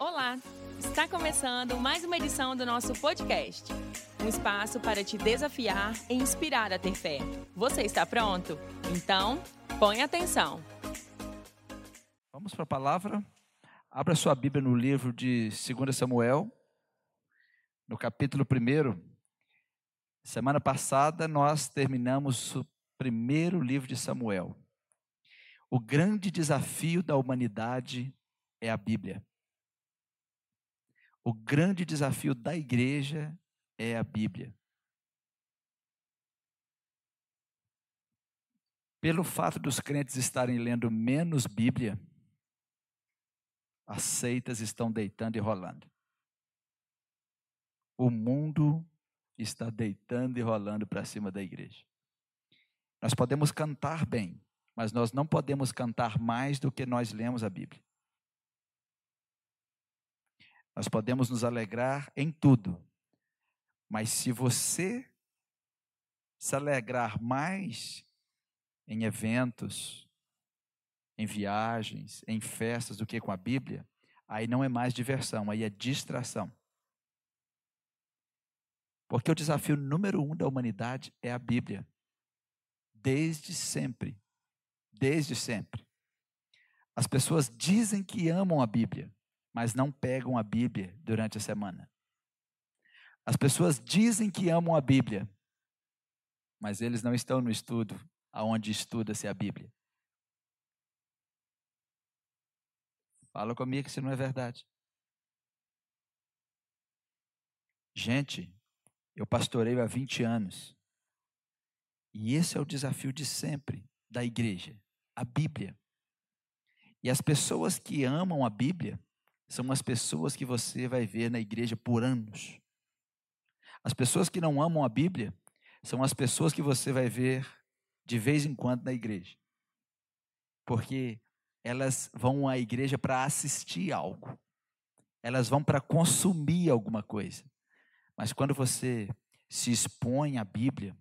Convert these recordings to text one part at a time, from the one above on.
Olá! Está começando mais uma edição do nosso podcast. Um espaço para te desafiar e inspirar a ter fé. Você está pronto? Então, põe atenção. Vamos para a palavra. Abra sua Bíblia no livro de 2 Samuel, no capítulo 1. Semana passada nós terminamos o primeiro livro de Samuel. O grande desafio da humanidade é a Bíblia. O grande desafio da igreja é a Bíblia. Pelo fato dos crentes estarem lendo menos Bíblia, as seitas estão deitando e rolando. O mundo está deitando e rolando para cima da igreja. Nós podemos cantar bem, mas nós não podemos cantar mais do que nós lemos a Bíblia. Nós podemos nos alegrar em tudo, mas se você se alegrar mais em eventos, em viagens, em festas do que com a Bíblia, aí não é mais diversão, aí é distração. Porque o desafio número um da humanidade é a Bíblia. Desde sempre. Desde sempre. As pessoas dizem que amam a Bíblia, mas não pegam a Bíblia durante a semana. As pessoas dizem que amam a Bíblia, mas eles não estão no estudo aonde estuda-se a Bíblia. Fala comigo se não é verdade. Gente, eu pastoreio há 20 anos. E esse é o desafio de sempre da igreja, a Bíblia. E as pessoas que amam a Bíblia são as pessoas que você vai ver na igreja por anos. As pessoas que não amam a Bíblia são as pessoas que você vai ver de vez em quando na igreja. Porque elas vão à igreja para assistir algo. Elas vão para consumir alguma coisa. Mas quando você se expõe à Bíblia,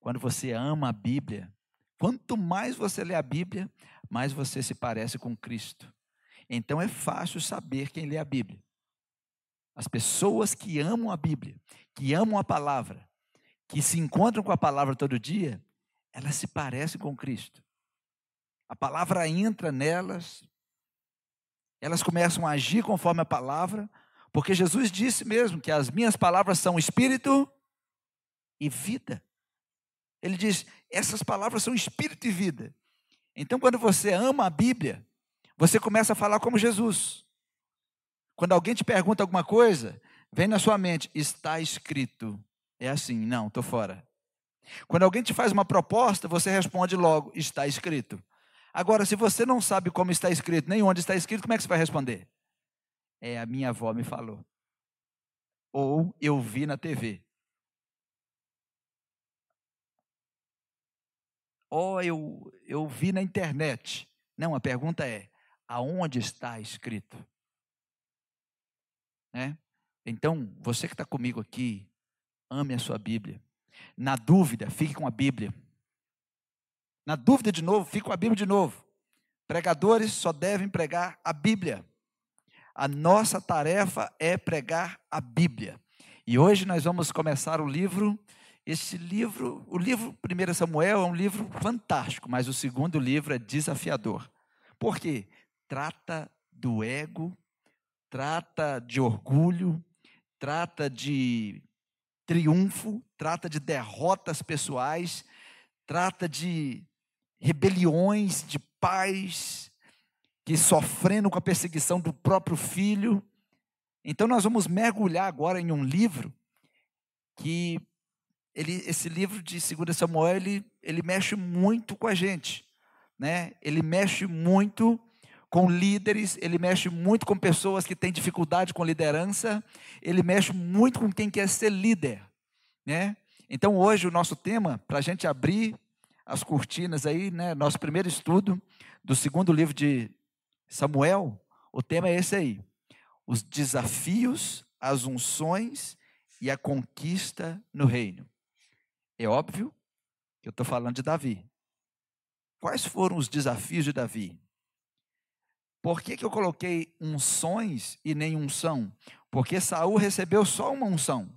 quando você ama a Bíblia, quanto mais você lê a Bíblia, mais você se parece com Cristo. Então é fácil saber quem lê a Bíblia. As pessoas que amam a Bíblia, que amam a palavra, que se encontram com a palavra todo dia, elas se parecem com Cristo. A palavra entra nelas, elas começam a agir conforme a palavra, porque Jesus disse mesmo que as minhas palavras são espírito e vida. Ele diz: essas palavras são espírito e vida. Então, quando você ama a Bíblia, você começa a falar como Jesus. Quando alguém te pergunta alguma coisa, vem na sua mente, está escrito. É assim, não, estou fora. Quando alguém te faz uma proposta, você responde logo, está escrito. Agora, se você não sabe como está escrito, nem onde está escrito, como é que você vai responder? É, a minha avó me falou. Ou eu vi na TV. Ou eu, eu vi na internet. Não, a pergunta é: aonde está escrito. Né? Então, você que está comigo aqui, ame a sua Bíblia. Na dúvida, fique com a Bíblia. Na dúvida de novo, fique com a Bíblia de novo. Pregadores só devem pregar a Bíblia. A nossa tarefa é pregar a Bíblia. E hoje nós vamos começar o livro. Esse livro, o livro 1 Samuel é um livro fantástico, mas o segundo livro é desafiador. Por quê? Trata do ego, trata de orgulho, trata de triunfo, trata de derrotas pessoais, trata de rebeliões de pais que sofrendo com a perseguição do próprio filho. Então nós vamos mergulhar agora em um livro que ele, esse livro de 2 Samuel ele, ele mexe muito com a gente, né? Ele mexe muito com líderes, ele mexe muito com pessoas que têm dificuldade com liderança, ele mexe muito com quem quer ser líder, né? Então hoje o nosso tema, para a gente abrir as cortinas aí, né? Nosso primeiro estudo do segundo livro de Samuel, o tema é esse aí: os desafios, as unções e a conquista no reino. É óbvio que eu estou falando de Davi. Quais foram os desafios de Davi? Por que, que eu coloquei unções e nem unção? Porque Saul recebeu só uma unção.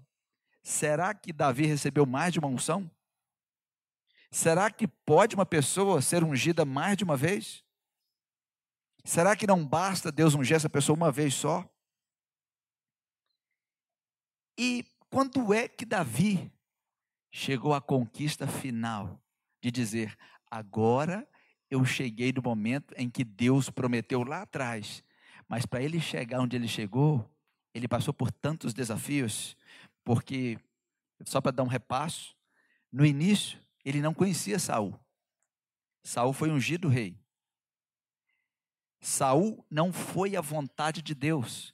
Será que Davi recebeu mais de uma unção? Será que pode uma pessoa ser ungida mais de uma vez? Será que não basta Deus ungir essa pessoa uma vez só? E quando é que Davi chegou à conquista final de dizer: agora eu cheguei no momento em que Deus prometeu lá atrás, mas para ele chegar onde ele chegou, ele passou por tantos desafios, porque, só para dar um repasso, no início ele não conhecia Saul. Saul foi ungido rei. Saul não foi a vontade de Deus.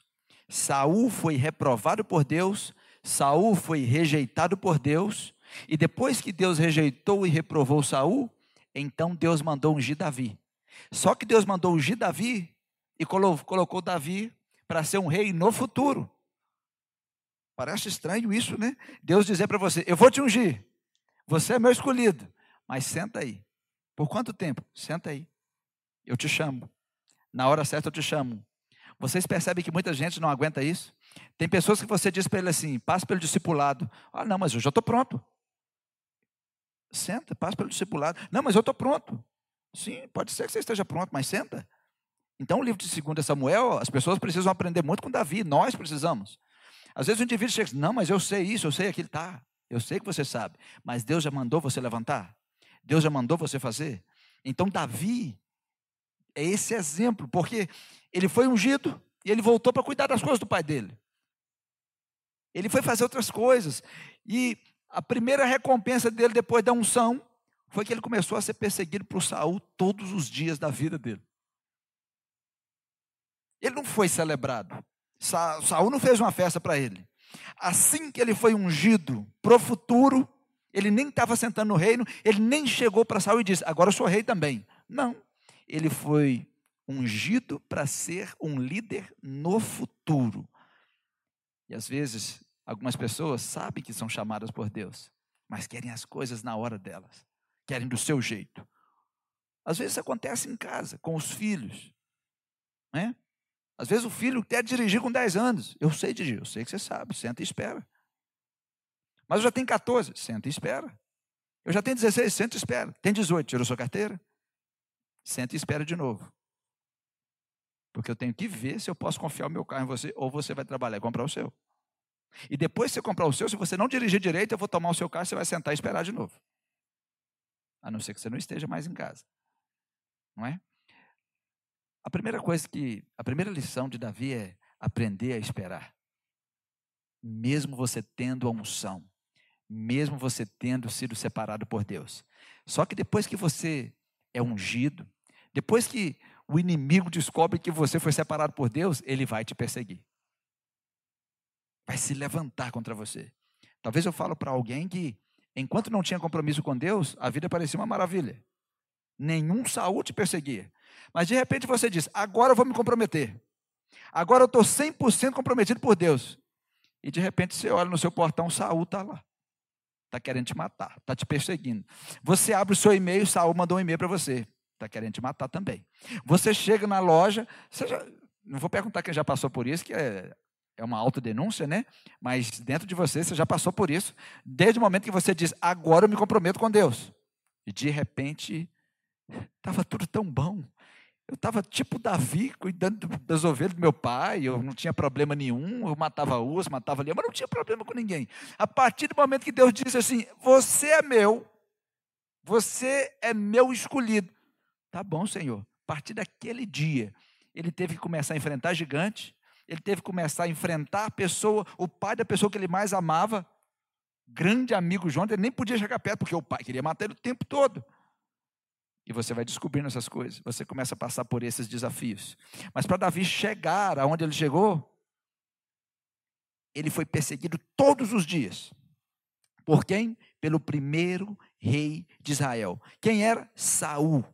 Saul foi reprovado por Deus, Saul foi rejeitado por Deus, e depois que Deus rejeitou e reprovou Saul, então Deus mandou ungir Davi. Só que Deus mandou ungir Davi e colocou Davi para ser um rei no futuro. Parece estranho isso, né? Deus dizer para você: Eu vou te ungir, você é meu escolhido, mas senta aí. Por quanto tempo? Senta aí. Eu te chamo. Na hora certa eu te chamo. Vocês percebem que muita gente não aguenta isso? Tem pessoas que você diz para ele assim: passa pelo discipulado. Ah, não, mas eu já estou pronto. Senta, passa pelo discipulado. Não, mas eu estou pronto. Sim, pode ser que você esteja pronto, mas senta. Então, o livro de 2 Samuel, as pessoas precisam aprender muito com Davi, nós precisamos. Às vezes o indivíduo chega e diz, não, mas eu sei isso, eu sei aquilo, tá. Eu sei que você sabe, mas Deus já mandou você levantar. Deus já mandou você fazer. Então, Davi é esse exemplo, porque ele foi ungido e ele voltou para cuidar das coisas do pai dele. Ele foi fazer outras coisas. E a primeira recompensa dele depois da unção foi que ele começou a ser perseguido por Saul todos os dias da vida dele. Ele não foi celebrado. Sa Saul não fez uma festa para ele. Assim que ele foi ungido para o futuro, ele nem estava sentando no reino, ele nem chegou para Saul e disse: Agora eu sou rei também. Não. Ele foi ungido para ser um líder no futuro. E às vezes Algumas pessoas sabem que são chamadas por Deus, mas querem as coisas na hora delas, querem do seu jeito. Às vezes acontece em casa, com os filhos. Né? Às vezes o filho quer dirigir com 10 anos. Eu sei dirigir, eu sei que você sabe, senta e espera. Mas eu já tenho 14, senta e espera. Eu já tenho 16, senta e espera. Tem 18, tirou sua carteira? Senta e espera de novo. Porque eu tenho que ver se eu posso confiar o meu carro em você, ou você vai trabalhar e comprar o seu. E depois que você comprar o seu, se você não dirigir direito, eu vou tomar o seu carro, você vai sentar e esperar de novo. A não ser que você não esteja mais em casa. Não é? A primeira coisa que, a primeira lição de Davi é aprender a esperar. Mesmo você tendo a unção, mesmo você tendo sido separado por Deus. Só que depois que você é ungido, depois que o inimigo descobre que você foi separado por Deus, ele vai te perseguir vai se levantar contra você. Talvez eu falo para alguém que, enquanto não tinha compromisso com Deus, a vida parecia uma maravilha. Nenhum Saúl te perseguia. Mas de repente você diz: agora eu vou me comprometer. Agora eu estou 100% comprometido por Deus. E de repente você olha no seu portão, Saúl está lá. Está querendo te matar, está te perseguindo. Você abre o seu e-mail, Saúl mandou um e-mail para você. Está querendo te matar também. Você chega na loja, já, não vou perguntar quem já passou por isso, que é é uma autodenúncia, né? Mas dentro de você, você já passou por isso, desde o momento que você diz, agora eu me comprometo com Deus. E de repente, estava tudo tão bom. Eu estava tipo Davi, cuidando das ovelhas do meu pai, eu não tinha problema nenhum, eu matava urso, matava leão, mas não tinha problema com ninguém. A partir do momento que Deus disse assim: Você é meu, você é meu escolhido. Tá bom, Senhor. A partir daquele dia, ele teve que começar a enfrentar gigante, ele teve que começar a enfrentar a pessoa, o pai da pessoa que ele mais amava, grande amigo João, ele nem podia chegar perto, porque o pai queria matar ele o tempo todo. E você vai descobrindo essas coisas, você começa a passar por esses desafios. Mas para Davi chegar aonde ele chegou, ele foi perseguido todos os dias. Por quem? Pelo primeiro rei de Israel. Quem era? Saul.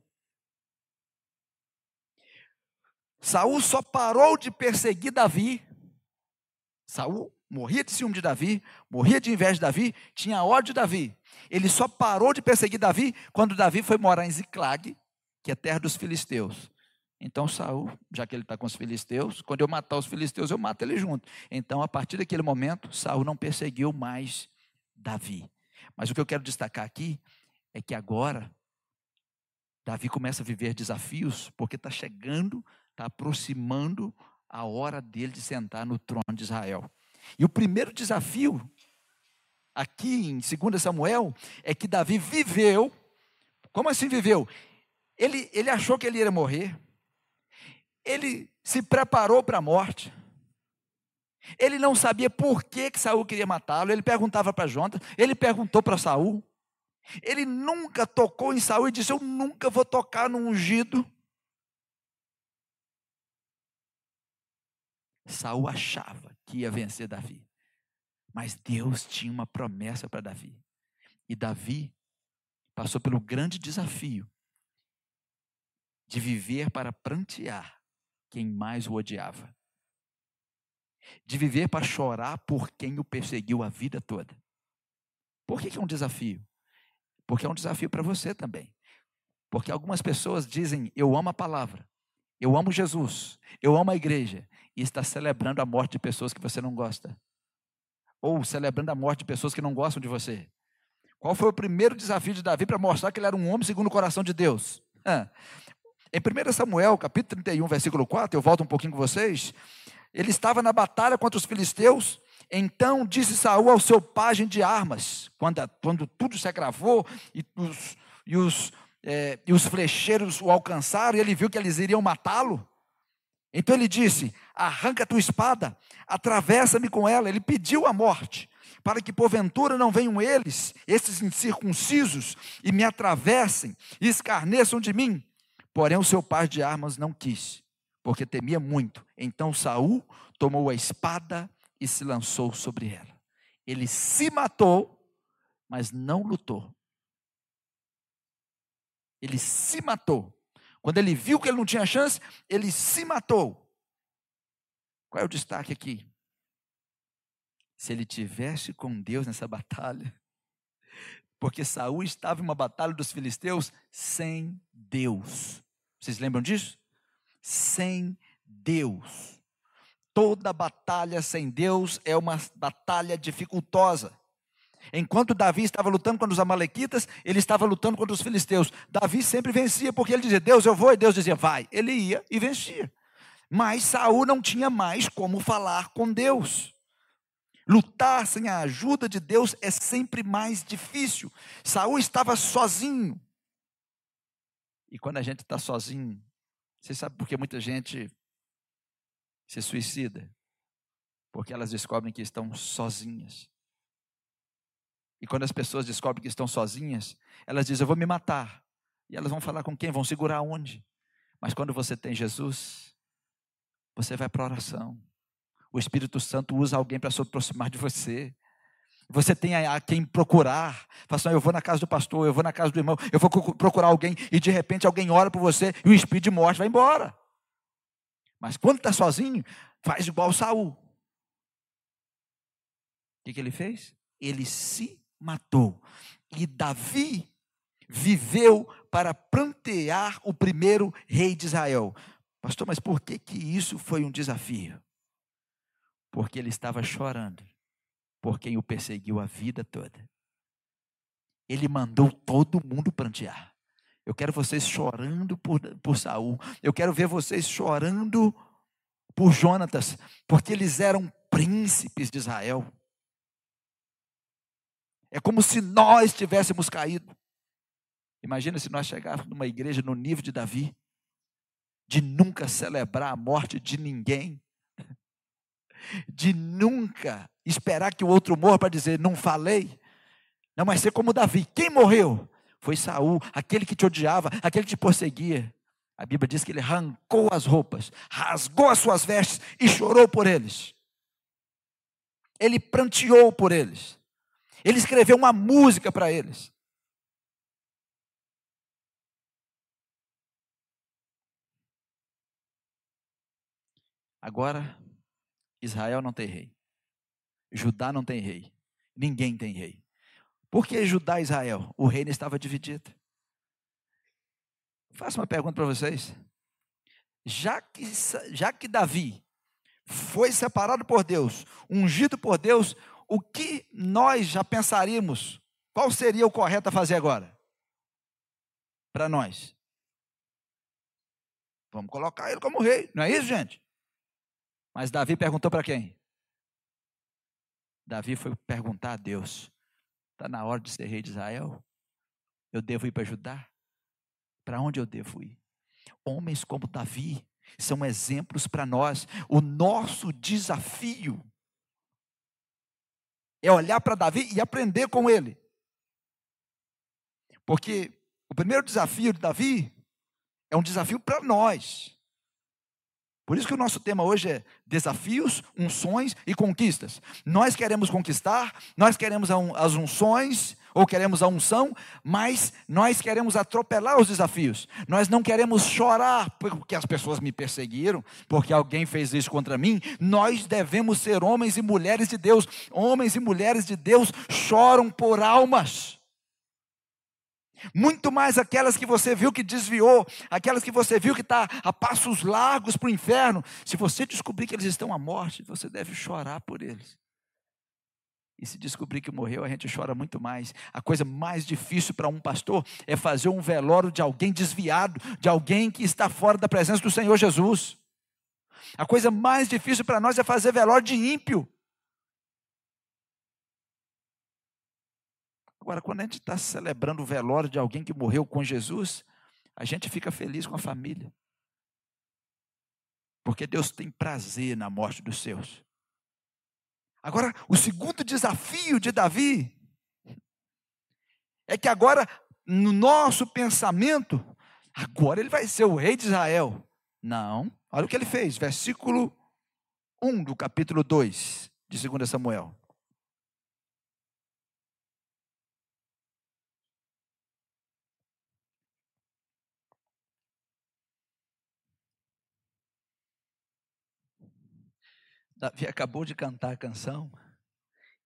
Saul só parou de perseguir Davi. Saul morria de ciúme de Davi, morria de inveja de Davi, tinha ódio de Davi. Ele só parou de perseguir Davi quando Davi foi morar em Ziclag, que é terra dos filisteus. Então Saul, já que ele está com os filisteus, quando eu matar os filisteus, eu mato ele junto. Então, a partir daquele momento, Saul não perseguiu mais Davi. Mas o que eu quero destacar aqui é que agora Davi começa a viver desafios, porque está chegando, está aproximando a hora dele de sentar no trono de Israel. E o primeiro desafio, aqui em 2 Samuel, é que Davi viveu. Como assim viveu? Ele, ele achou que ele ia morrer ele se preparou para a morte. Ele não sabia por que, que Saul queria matá-lo. Ele perguntava para Jonathan, ele perguntou para Saul. Ele nunca tocou em Saul e disse: Eu nunca vou tocar no ungido. Saul achava que ia vencer Davi. Mas Deus tinha uma promessa para Davi. E Davi passou pelo grande desafio de viver para prantear quem mais o odiava. De viver para chorar por quem o perseguiu a vida toda. Por que, que é um desafio? Porque é um desafio para você também. Porque algumas pessoas dizem: Eu amo a palavra, eu amo Jesus, eu amo a igreja, e está celebrando a morte de pessoas que você não gosta. Ou celebrando a morte de pessoas que não gostam de você. Qual foi o primeiro desafio de Davi para mostrar que ele era um homem segundo o coração de Deus? Em 1 Samuel, capítulo 31, versículo 4, eu volto um pouquinho com vocês. Ele estava na batalha contra os filisteus. Então disse Saul ao seu pajem de armas, quando, quando tudo se agravou e os, e, os, é, e os flecheiros o alcançaram, e ele viu que eles iriam matá-lo. Então ele disse: Arranca tua espada, atravessa-me com ela. Ele pediu a morte, para que porventura não venham eles, esses incircuncisos, e me atravessem e escarneçam de mim. Porém, o seu pai de armas não quis, porque temia muito. Então Saul tomou a espada e se lançou sobre ela. Ele se matou, mas não lutou. Ele se matou. Quando ele viu que ele não tinha chance, ele se matou. Qual é o destaque aqui? Se ele tivesse com Deus nessa batalha, porque Saul estava em uma batalha dos filisteus sem Deus. Vocês lembram disso? Sem Deus. Toda batalha sem Deus é uma batalha dificultosa. Enquanto Davi estava lutando contra os amalequitas, ele estava lutando contra os filisteus. Davi sempre vencia, porque ele dizia, Deus, eu vou, e Deus dizia, vai. Ele ia e vencia. Mas Saul não tinha mais como falar com Deus. Lutar sem a ajuda de Deus é sempre mais difícil. Saul estava sozinho. E quando a gente está sozinho, você sabe por que muita gente se suicida? Porque elas descobrem que estão sozinhas. E quando as pessoas descobrem que estão sozinhas, elas dizem: Eu vou me matar. E elas vão falar com quem? Vão segurar onde? Mas quando você tem Jesus, você vai para a oração. O Espírito Santo usa alguém para se aproximar de você. Você tem a, quem procurar. Fala assim, eu vou na casa do pastor, eu vou na casa do irmão, eu vou procurar alguém e de repente alguém ora por você e o espírito de morte vai embora. Mas quando está sozinho, faz igual Saul. O que, que ele fez? Ele se matou. E Davi viveu para plantear o primeiro rei de Israel. Pastor, mas por que, que isso foi um desafio? Porque ele estava chorando por quem o perseguiu a vida toda. Ele mandou todo mundo prantear. Eu quero vocês chorando por, por Saul. Eu quero ver vocês chorando por Jonatas, porque eles eram príncipes de Israel. É como se nós tivéssemos caído. Imagina se nós chegássemos numa igreja no nível de Davi, de nunca celebrar a morte de ninguém, de nunca esperar que o outro morra para dizer, não falei. Não, mas ser como Davi. Quem morreu? Foi Saul, aquele que te odiava, aquele que te perseguia. A Bíblia diz que ele arrancou as roupas, rasgou as suas vestes e chorou por eles. Ele pranteou por eles. Ele escreveu uma música para eles. Agora, Israel não tem rei. Judá não tem rei. Ninguém tem rei. Por que Judá e Israel? O reino estava dividido. Faço uma pergunta para vocês. já que, já que Davi foi separado por Deus, ungido por Deus, o que nós já pensaríamos? Qual seria o correto a fazer agora? Para nós. Vamos colocar ele como rei, não é isso, gente? Mas Davi perguntou para quem? Davi foi perguntar a Deus: está na hora de ser rei de Israel? Eu devo ir para Judá? Para onde eu devo ir? Homens como Davi são exemplos para nós. O nosso desafio é olhar para Davi e aprender com ele. Porque o primeiro desafio de Davi é um desafio para nós. Por isso que o nosso tema hoje é desafios, unções e conquistas. Nós queremos conquistar, nós queremos as unções, ou queremos a unção, mas nós queremos atropelar os desafios. Nós não queremos chorar porque as pessoas me perseguiram, porque alguém fez isso contra mim. Nós devemos ser homens e mulheres de Deus. Homens e mulheres de Deus choram por almas. Muito mais aquelas que você viu que desviou, aquelas que você viu que está a passos largos para o inferno. Se você descobrir que eles estão à morte, você deve chorar por eles. E se descobrir que morreu, a gente chora muito mais. A coisa mais difícil para um pastor é fazer um velório de alguém desviado, de alguém que está fora da presença do Senhor Jesus. A coisa mais difícil para nós é fazer velório de ímpio. Agora, quando a gente está celebrando o velório de alguém que morreu com Jesus, a gente fica feliz com a família. Porque Deus tem prazer na morte dos seus. Agora, o segundo desafio de Davi é que agora, no nosso pensamento, agora ele vai ser o rei de Israel. Não, olha o que ele fez, versículo 1 do capítulo 2 de 2 Samuel. Davi acabou de cantar a canção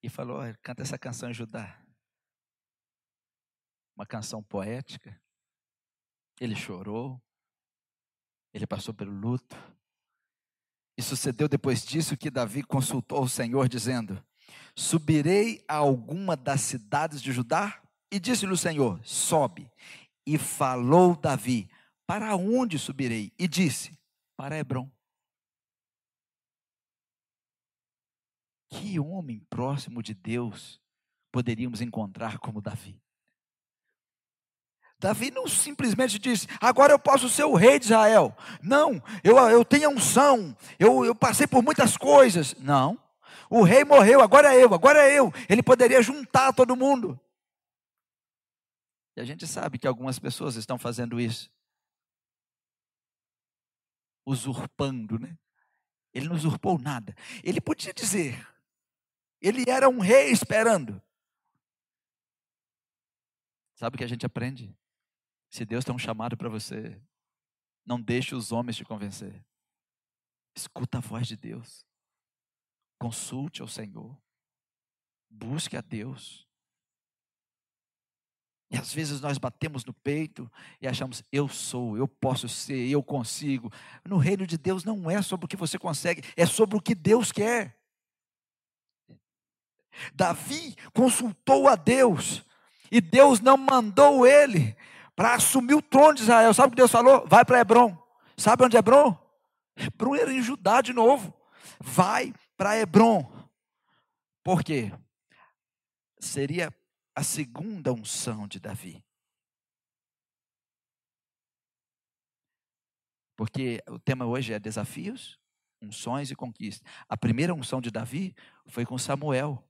e falou: canta essa canção em Judá. Uma canção poética. Ele chorou, ele passou pelo luto. E sucedeu depois disso que Davi consultou o Senhor, dizendo: Subirei a alguma das cidades de Judá? E disse-lhe o Senhor: Sobe. E falou Davi: Para onde subirei? E disse: Para Hebron. Que homem próximo de Deus poderíamos encontrar como Davi? Davi não simplesmente disse, agora eu posso ser o rei de Israel. Não, eu, eu tenho unção, eu, eu passei por muitas coisas. Não, o rei morreu, agora é eu, agora é eu. Ele poderia juntar todo mundo. E a gente sabe que algumas pessoas estão fazendo isso. Usurpando, né? Ele não usurpou nada. Ele podia dizer: ele era um rei esperando. Sabe o que a gente aprende? Se Deus tem um chamado para você, não deixe os homens te convencer. Escuta a voz de Deus. Consulte ao Senhor. Busque a Deus. E às vezes nós batemos no peito e achamos, eu sou, eu posso ser, eu consigo. No reino de Deus não é sobre o que você consegue, é sobre o que Deus quer. Davi consultou a Deus e Deus não mandou ele para assumir o trono de Israel. Sabe o que Deus falou? Vai para Hebron. Sabe onde é Hebron? Hebron era em Judá de novo. Vai para Hebron. Por quê? Seria a segunda unção de Davi. Porque o tema hoje é desafios, unções e conquistas. A primeira unção de Davi foi com Samuel.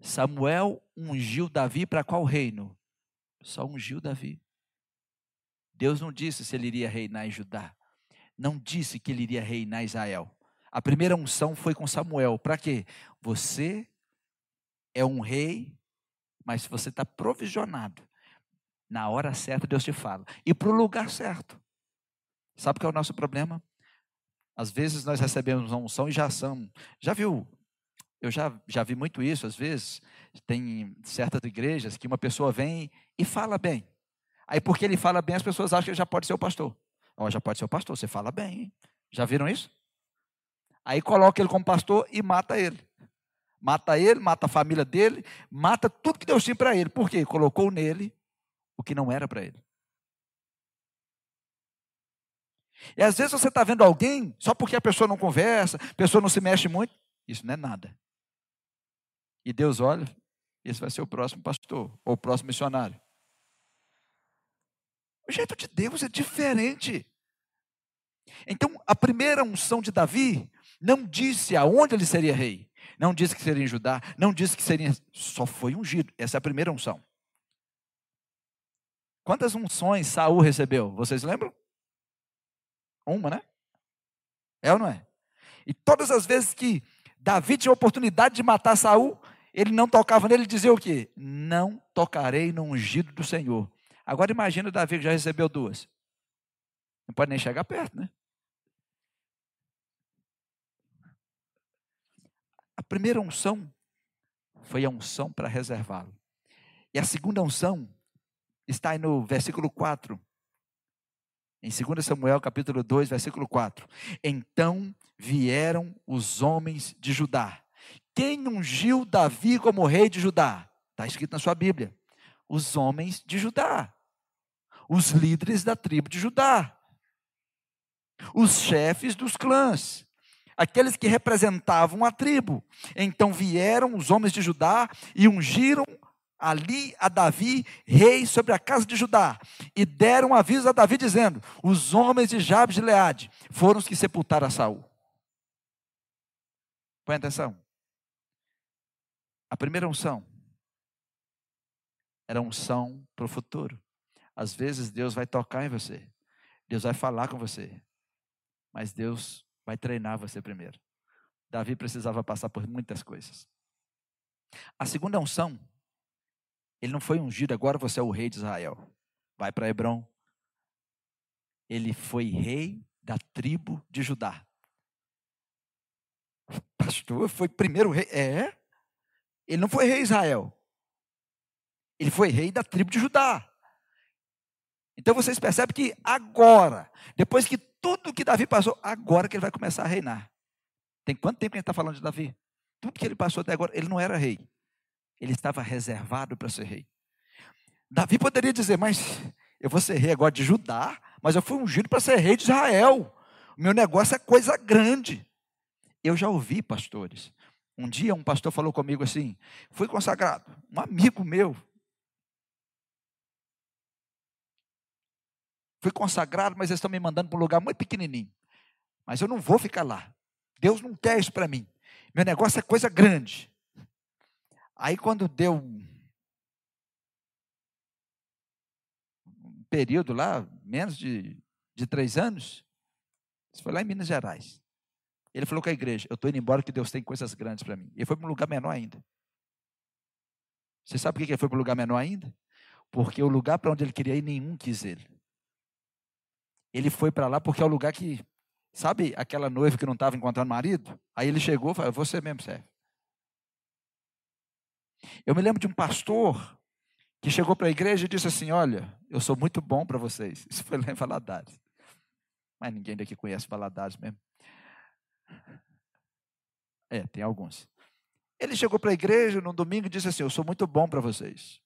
Samuel ungiu Davi para qual reino? Só ungiu Davi. Deus não disse se ele iria reinar em Judá. Não disse que ele iria reinar em Israel. A primeira unção foi com Samuel. Para quê? Você é um rei, mas você está provisionado. Na hora certa, Deus te fala. E para o lugar certo. Sabe qual é o nosso problema? Às vezes nós recebemos uma unção e já são. Já viu eu já, já vi muito isso, às vezes, tem certas igrejas que uma pessoa vem e fala bem. Aí, porque ele fala bem, as pessoas acham que ele já pode ser o pastor. Ó, já pode ser o pastor, você fala bem, hein? Já viram isso? Aí coloca ele como pastor e mata ele. Mata ele, mata a família dele, mata tudo que Deus tinha para ele. Por quê? Colocou nele o que não era para ele. E às vezes você está vendo alguém, só porque a pessoa não conversa, a pessoa não se mexe muito, isso não é nada. E Deus olha, esse vai ser o próximo pastor, ou o próximo missionário. O jeito de Deus é diferente. Então, a primeira unção de Davi não disse aonde ele seria rei, não disse que seria em Judá, não disse que seria. Só foi ungido. Essa é a primeira unção. Quantas unções Saul recebeu? Vocês lembram? Uma, né? É ou não é? E todas as vezes que Davi tinha a oportunidade de matar Saul, ele não tocava nele e dizia o quê? Não tocarei no ungido do Senhor. Agora imagina Davi que já recebeu duas. Não pode nem chegar perto, né? A primeira unção foi a unção para reservá-lo. E a segunda unção está aí no versículo 4. Em 2 Samuel, capítulo 2, versículo 4. Então vieram os homens de Judá. Quem ungiu Davi como rei de Judá? Está escrito na sua Bíblia. Os homens de Judá. Os líderes da tribo de Judá. Os chefes dos clãs aqueles que representavam a tribo. Então vieram os homens de Judá e ungiram ali a Davi, rei sobre a casa de Judá, e deram aviso a Davi dizendo: Os homens de Jabes de Leade foram os que sepultaram a Saul. Põe atenção. A primeira unção era unção para o futuro. Às vezes Deus vai tocar em você, Deus vai falar com você, mas Deus vai treinar você primeiro. Davi precisava passar por muitas coisas. A segunda unção, ele não foi ungido, agora você é o rei de Israel. Vai para Hebron. Ele foi rei da tribo de Judá. Pastor, foi primeiro rei. É. Ele não foi rei de Israel. Ele foi rei da tribo de Judá. Então vocês percebem que agora, depois que tudo que Davi passou, agora que ele vai começar a reinar. Tem quanto tempo que a gente está falando de Davi? Tudo que ele passou até agora, ele não era rei. Ele estava reservado para ser rei. Davi poderia dizer, mas eu vou ser rei agora de Judá, mas eu fui ungido para ser rei de Israel. O meu negócio é coisa grande. Eu já ouvi pastores. Um dia um pastor falou comigo assim: fui consagrado. Um amigo meu Fui consagrado, mas eles estão me mandando para um lugar muito pequenininho. Mas eu não vou ficar lá. Deus não quer isso para mim. Meu negócio é coisa grande. Aí quando deu um período lá, menos de, de três anos, isso foi lá em Minas Gerais. Ele falou com a igreja: Eu estou indo embora que Deus tem coisas grandes para mim. Ele foi para um lugar menor ainda. Você sabe por que ele foi para um lugar menor ainda? Porque o lugar para onde ele queria ir, nenhum quis ele. Ele foi para lá porque é o lugar que, sabe aquela noiva que não estava encontrando marido? Aí ele chegou e falou: Você mesmo serve. Eu me lembro de um pastor que chegou para a igreja e disse assim: Olha, eu sou muito bom para vocês. Isso foi lá em Valadares. Mas ninguém daqui conhece Valadares mesmo. É, tem alguns. Ele chegou para a igreja num domingo e disse assim: Eu sou muito bom para vocês.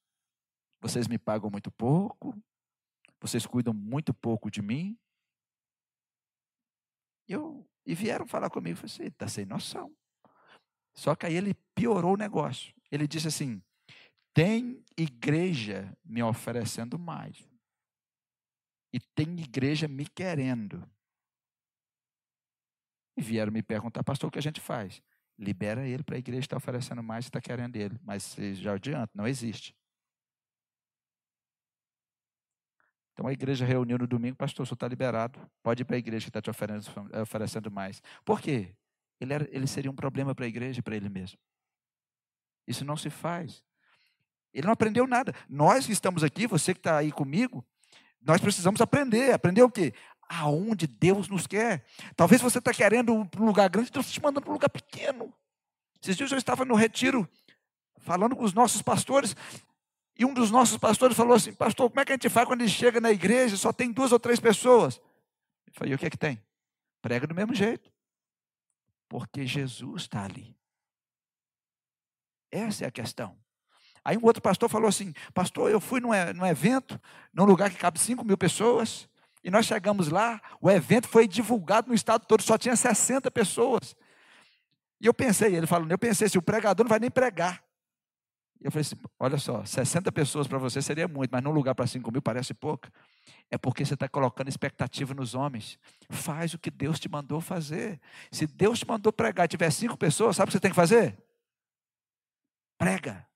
Vocês me pagam muito pouco, vocês cuidam muito pouco de mim. Eu, e vieram falar comigo, eu falei assim, está sem noção. Só que aí ele piorou o negócio. Ele disse assim: tem igreja me oferecendo mais. E tem igreja me querendo. E vieram me perguntar, pastor, o que a gente faz? Libera ele para a igreja está oferecendo mais está querendo ele. Mas já adianta, não existe. Então a igreja reuniu no domingo, pastor, senhor está liberado, pode ir para a igreja que está te oferecendo, oferecendo mais. Por quê? Ele, era, ele seria um problema para a igreja e para ele mesmo. Isso não se faz. Ele não aprendeu nada. Nós que estamos aqui, você que está aí comigo, nós precisamos aprender. Aprender o quê? Aonde Deus nos quer. Talvez você está querendo um lugar grande, Deus está te mandando para um lugar pequeno. Esses dias eu estava no retiro, falando com os nossos pastores, e um dos nossos pastores falou assim: Pastor, como é que a gente faz quando a gente chega na igreja só tem duas ou três pessoas? Eu falei, o que é que tem? Prega do mesmo jeito. Porque Jesus está ali. Essa é a questão. Aí um outro pastor falou assim: Pastor, eu fui num, num evento, num lugar que cabe 5 mil pessoas, e nós chegamos lá, o evento foi divulgado no estado todo, só tinha 60 pessoas. E eu pensei, ele falou, eu pensei, se o pregador não vai nem pregar. E eu falei assim: olha só, 60 pessoas para você seria muito, mas num lugar para 5 mil parece pouco. É porque você está colocando expectativa nos homens. Faz o que Deus te mandou fazer. Se Deus te mandou pregar e tiver cinco pessoas, sabe o que você tem que fazer? Prega.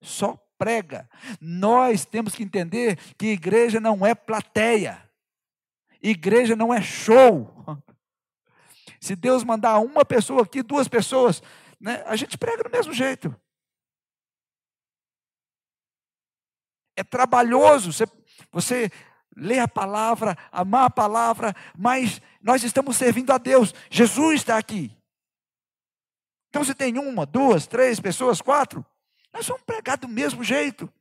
Só prega. Nós temos que entender que igreja não é plateia. Igreja não é show. Se Deus mandar uma pessoa aqui, duas pessoas, né, a gente prega do mesmo jeito. É trabalhoso você, você ler a palavra, amar a palavra, mas nós estamos servindo a Deus. Jesus está aqui. Então, se tem uma, duas, três pessoas, quatro, nós vamos pregar do mesmo jeito.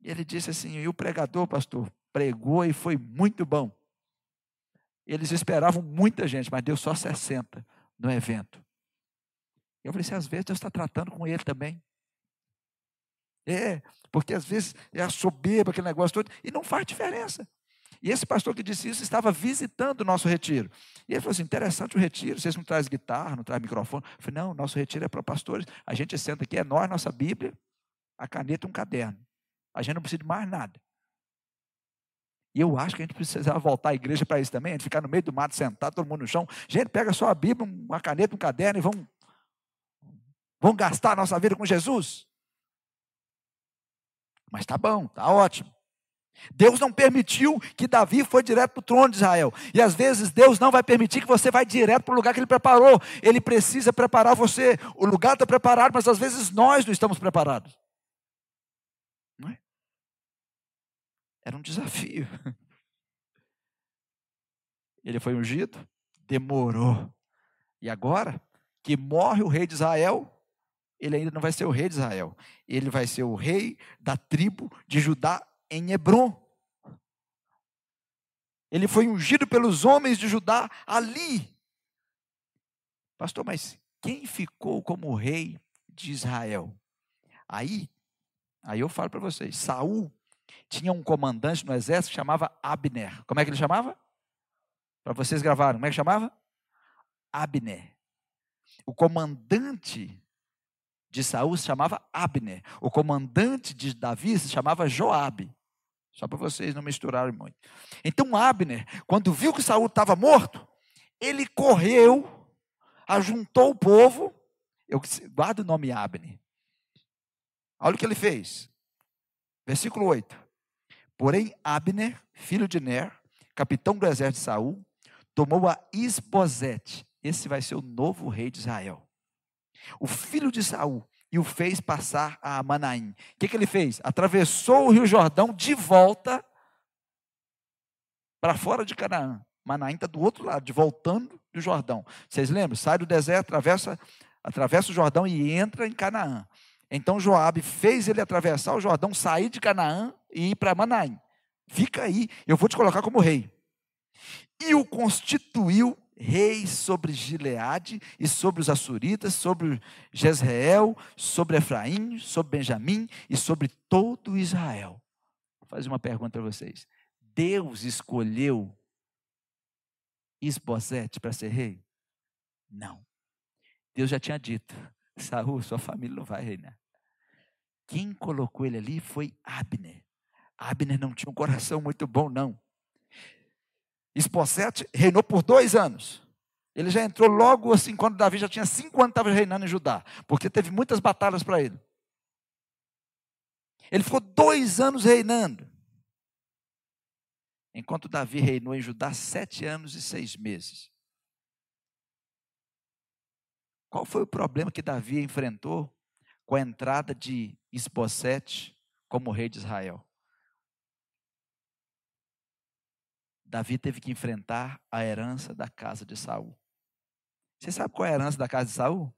E ele disse assim: e o pregador, pastor, pregou e foi muito bom. Eles esperavam muita gente, mas deu só 60 no evento. Eu falei assim: às vezes Deus está tratando com ele também. É, porque às vezes é a soberba, aquele negócio todo, e não faz diferença. E esse pastor que disse isso estava visitando o nosso retiro. E ele falou assim: interessante o retiro, vocês não trazem guitarra, não trazem microfone. Eu falei: não, nosso retiro é para pastores. A gente senta aqui, é nós, nossa Bíblia, a caneta e um caderno. A gente não precisa de mais nada. E eu acho que a gente precisava voltar à igreja para isso também, a gente ficar no meio do mato sentado, todo mundo no chão. Gente, pega só a Bíblia, uma caneta, um caderno e vamos, vamos gastar a nossa vida com Jesus. Mas está bom, está ótimo. Deus não permitiu que Davi foi direto para o trono de Israel. E às vezes Deus não vai permitir que você vá direto para o lugar que Ele preparou. Ele precisa preparar você. O lugar está preparado, mas às vezes nós não estamos preparados. Não é? Era um desafio. Ele foi ungido, demorou. E agora que morre o rei de Israel, ele ainda não vai ser o rei de Israel. Ele vai ser o rei da tribo de Judá em Hebron. Ele foi ungido pelos homens de Judá ali. Pastor, mas quem ficou como rei de Israel? Aí, aí eu falo para vocês, Saul tinha um comandante no exército que chamava Abner. Como é que ele chamava? Para vocês gravaram, como é que chamava? Abner. O comandante de Saul se chamava Abner. O comandante de Davi se chamava Joabe. Só para vocês não misturarem muito. Então Abner, quando viu que Saul estava morto, ele correu, ajuntou o povo. Eu guardo o nome Abner. Olha o que ele fez. Versículo 8. Porém, Abner, filho de Ner, capitão do exército de Saul, tomou a Isbosete. Esse vai ser o novo rei de Israel o filho de Saul, e o fez passar a Manaim. O que, que ele fez? Atravessou o rio Jordão de volta para fora de Canaã. Manaim está do outro lado, de voltando do Jordão. Vocês lembram? Sai do deserto, atravessa, atravessa o Jordão e entra em Canaã. Então Joabe fez ele atravessar o Jordão, sair de Canaã e ir para Manaim. Fica aí, eu vou te colocar como rei. E o constituiu rei sobre Gileade e sobre os Assuritas, sobre Jezreel, sobre Efraim, sobre Benjamim e sobre todo Israel. Vou fazer uma pergunta para vocês. Deus escolheu Isbosete para ser rei? Não. Deus já tinha dito: Saul, sua família não vai reinar. Quem colocou ele ali foi Abner. Abner não tinha um coração muito bom, não. Esposete reinou por dois anos. Ele já entrou logo assim, quando Davi já tinha cinco anos, estava reinando em Judá, porque teve muitas batalhas para ele. Ele ficou dois anos reinando. Enquanto Davi reinou em Judá sete anos e seis meses. Qual foi o problema que Davi enfrentou com a entrada de Esbocete como rei de Israel? Davi teve que enfrentar a herança da casa de Saul. Você sabe qual é a herança da casa de Saul?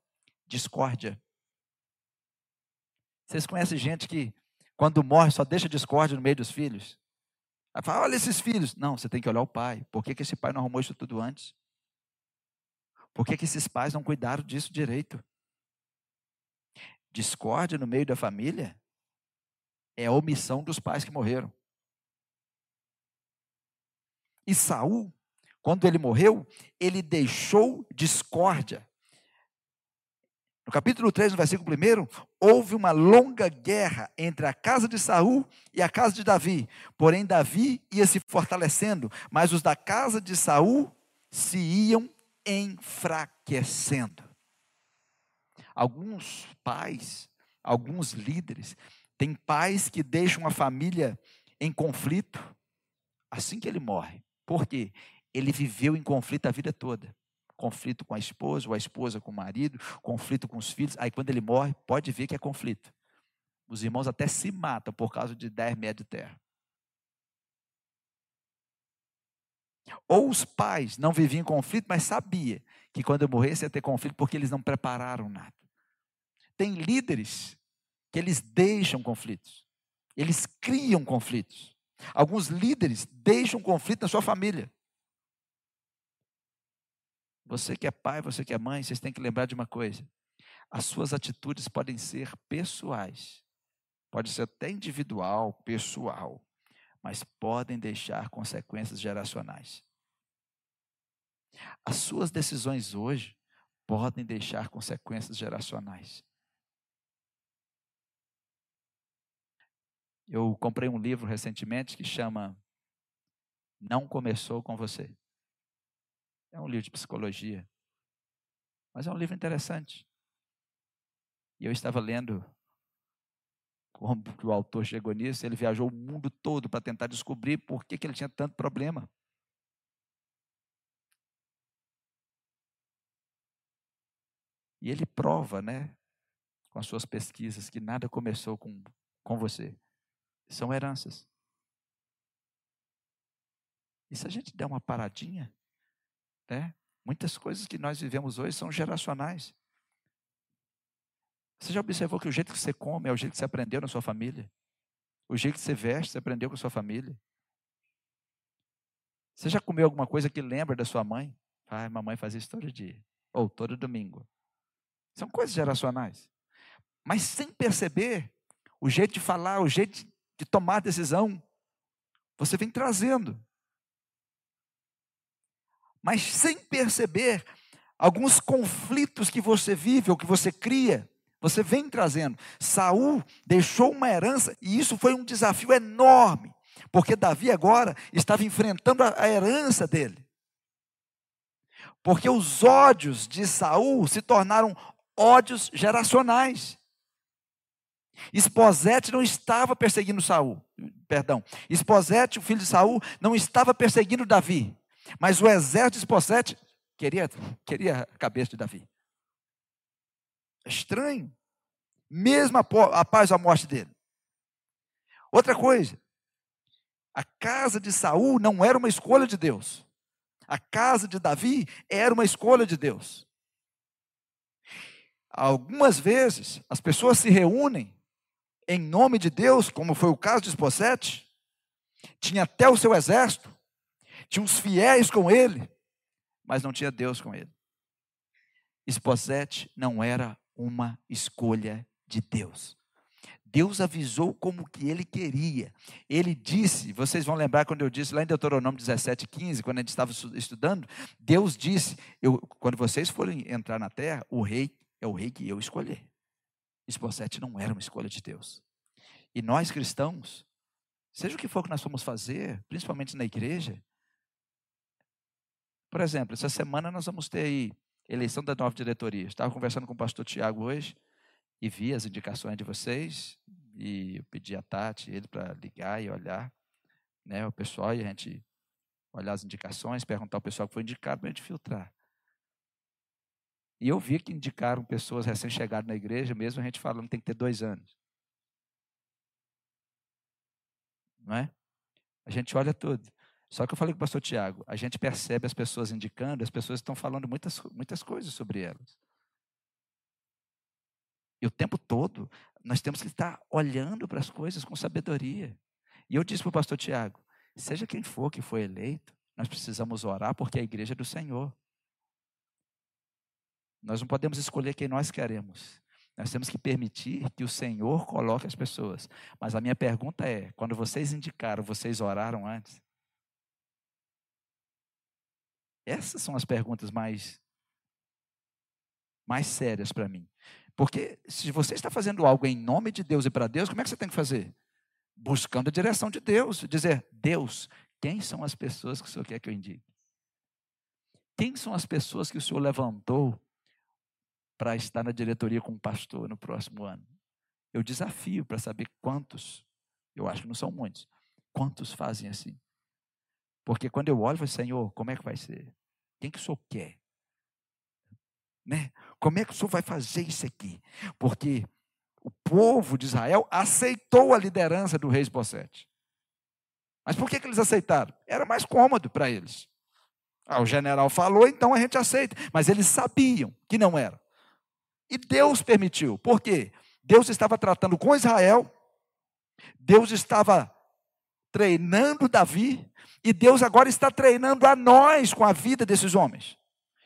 Discórdia. Vocês conhecem gente que, quando morre, só deixa discórdia no meio dos filhos? Aí fala, olha esses filhos. Não, você tem que olhar o pai. Por que, que esse pai não arrumou isso tudo antes? Por que, que esses pais não cuidaram disso direito? Discórdia no meio da família é a omissão dos pais que morreram. E Saul, quando ele morreu, ele deixou discórdia. No capítulo 3, no versículo 1, houve uma longa guerra entre a casa de Saul e a casa de Davi. Porém, Davi ia se fortalecendo, mas os da casa de Saul se iam enfraquecendo. Alguns pais, alguns líderes, têm pais que deixam a família em conflito assim que ele morre. Por quê? Ele viveu em conflito a vida toda conflito com a esposa, ou a esposa com o marido, conflito com os filhos. Aí quando ele morre, pode ver que é conflito. Os irmãos até se matam por causa de 10 metros de terra. Ou os pais não viviam em conflito, mas sabia que quando eu morresse ia ter conflito porque eles não prepararam nada. Tem líderes que eles deixam conflitos. Eles criam conflitos. Alguns líderes deixam conflito na sua família. Você que é pai, você que é mãe, vocês têm que lembrar de uma coisa. As suas atitudes podem ser pessoais, pode ser até individual, pessoal, mas podem deixar consequências geracionais. As suas decisões hoje podem deixar consequências geracionais. Eu comprei um livro recentemente que chama Não Começou com Você. É um livro de psicologia. Mas é um livro interessante. E eu estava lendo como que o autor chegou nisso. Ele viajou o mundo todo para tentar descobrir por que, que ele tinha tanto problema. E ele prova, né, com as suas pesquisas, que nada começou com, com você. São heranças. E se a gente der uma paradinha, né? Muitas coisas que nós vivemos hoje são geracionais. Você já observou que o jeito que você come é o jeito que você aprendeu na sua família? O jeito que você veste, você aprendeu com a sua família? Você já comeu alguma coisa que lembra da sua mãe? Ah, mamãe fazia isso todo dia. Ou todo domingo. São coisas geracionais. Mas sem perceber, o jeito de falar, o jeito de tomar decisão, você vem trazendo mas sem perceber, alguns conflitos que você vive ou que você cria, você vem trazendo. Saul deixou uma herança e isso foi um desafio enorme, porque Davi agora estava enfrentando a herança dele. Porque os ódios de Saul se tornaram ódios geracionais. Esposete não estava perseguindo Saul, perdão. Esposete, o filho de Saul, não estava perseguindo Davi. Mas o exército de Esposete queria, queria a cabeça de Davi. É estranho. Mesmo após a morte dele. Outra coisa, a casa de Saul não era uma escolha de Deus. A casa de Davi era uma escolha de Deus. Algumas vezes as pessoas se reúnem em nome de Deus, como foi o caso de Esposete, tinha até o seu exército, tinha uns fiéis com ele, mas não tinha Deus com ele. Esposete não era uma escolha de Deus. Deus avisou como que ele queria. Ele disse, vocês vão lembrar quando eu disse lá em Deuteronômio 17, 15, quando a gente estava estudando, Deus disse, eu, quando vocês forem entrar na terra, o rei é o rei que eu escolher. Esposete não era uma escolha de Deus. E nós cristãos, seja o que for que nós formos fazer, principalmente na igreja, por exemplo, essa semana nós vamos ter aí eleição da nova diretoria. Estava conversando com o pastor Tiago hoje e vi as indicações de vocês e eu pedi a Tati, ele para ligar e olhar né, o pessoal e a gente olhar as indicações, perguntar ao pessoal que foi indicado para a gente filtrar. E eu vi que indicaram pessoas recém-chegadas na igreja, mesmo a gente falando que tem que ter dois anos. Não é? A gente olha tudo. Só que eu falei com o pastor Tiago, a gente percebe as pessoas indicando, as pessoas estão falando muitas, muitas coisas sobre elas. E o tempo todo, nós temos que estar olhando para as coisas com sabedoria. E eu disse para o pastor Tiago, Seja quem for que foi eleito, nós precisamos orar porque é a igreja é do Senhor. Nós não podemos escolher quem nós queremos. Nós temos que permitir que o Senhor coloque as pessoas. Mas a minha pergunta é: quando vocês indicaram, vocês oraram antes? Essas são as perguntas mais mais sérias para mim. Porque se você está fazendo algo em nome de Deus e para Deus, como é que você tem que fazer? Buscando a direção de Deus, dizer: Deus, quem são as pessoas que o Senhor quer que eu indique? Quem são as pessoas que o Senhor levantou para estar na diretoria com o pastor no próximo ano. Eu desafio para saber quantos, eu acho que não são muitos, quantos fazem assim. Porque quando eu olho, eu falo, Senhor, como é que vai ser? Quem que o Senhor quer? Né? Como é que o Senhor vai fazer isso aqui? Porque o povo de Israel aceitou a liderança do rei Esbocete. Mas por que, que eles aceitaram? Era mais cômodo para eles. Ah, o general falou, então a gente aceita. Mas eles sabiam que não era. E Deus permitiu. Por quê? Deus estava tratando com Israel, Deus estava treinando Davi, e Deus agora está treinando a nós com a vida desses homens.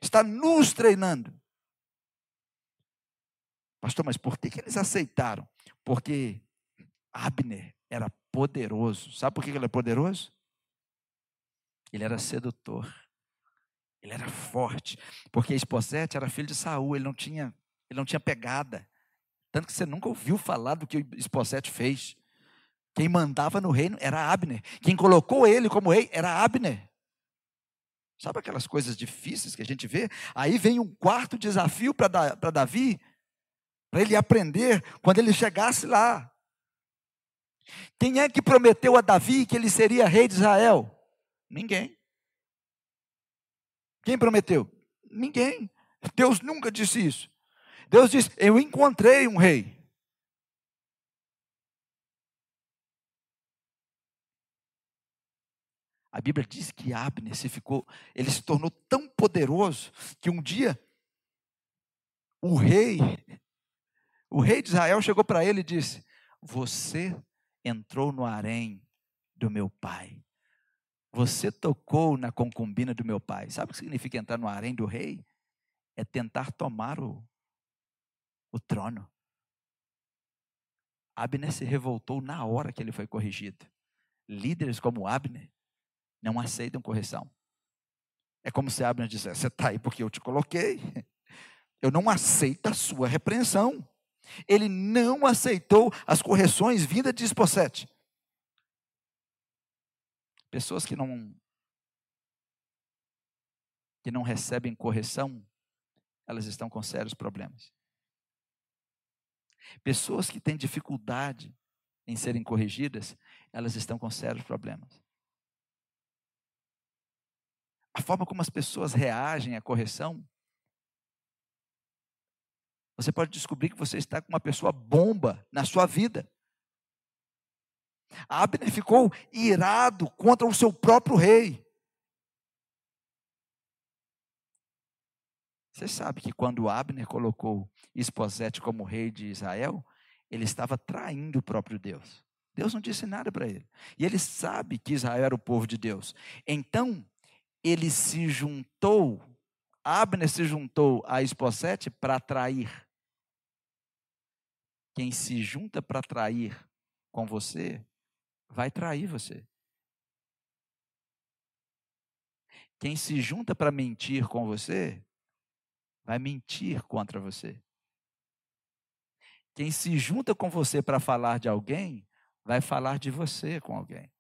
Está nos treinando. Pastor, mas por que, que eles aceitaram? Porque Abner era poderoso. Sabe por que ele era poderoso? Ele era sedutor. Ele era forte. Porque Esposete era filho de Saul, ele não tinha ele não tinha pegada. Tanto que você nunca ouviu falar do que Esposete fez. Quem mandava no reino era Abner. Quem colocou ele como rei era Abner. Sabe aquelas coisas difíceis que a gente vê? Aí vem um quarto desafio para Davi, para ele aprender quando ele chegasse lá. Quem é que prometeu a Davi que ele seria rei de Israel? Ninguém. Quem prometeu? Ninguém. Deus nunca disse isso. Deus diz: Eu encontrei um rei. A Bíblia diz que Abner se ficou, ele se tornou tão poderoso que um dia o rei, o rei de Israel chegou para ele e disse: Você entrou no harém do meu pai. Você tocou na concubina do meu pai. Sabe o que significa entrar no harém do rei? É tentar tomar o, o trono. Abner se revoltou na hora que ele foi corrigido. Líderes como Abner não aceitam correção. É como se Abner dissesse: Você está aí porque eu te coloquei. Eu não aceito a sua repreensão. Ele não aceitou as correções vindas de Esposete. Pessoas que não que não recebem correção, elas estão com sérios problemas. Pessoas que têm dificuldade em serem corrigidas, elas estão com sérios problemas. A forma como as pessoas reagem à correção, você pode descobrir que você está com uma pessoa bomba na sua vida. Abner ficou irado contra o seu próprio rei. Você sabe que quando Abner colocou Esposete como rei de Israel, ele estava traindo o próprio Deus. Deus não disse nada para ele. E ele sabe que Israel era o povo de Deus. Então, ele se juntou, Abner se juntou a Esposete para trair. Quem se junta para trair com você, vai trair você. Quem se junta para mentir com você, vai mentir contra você. Quem se junta com você para falar de alguém, vai falar de você com alguém.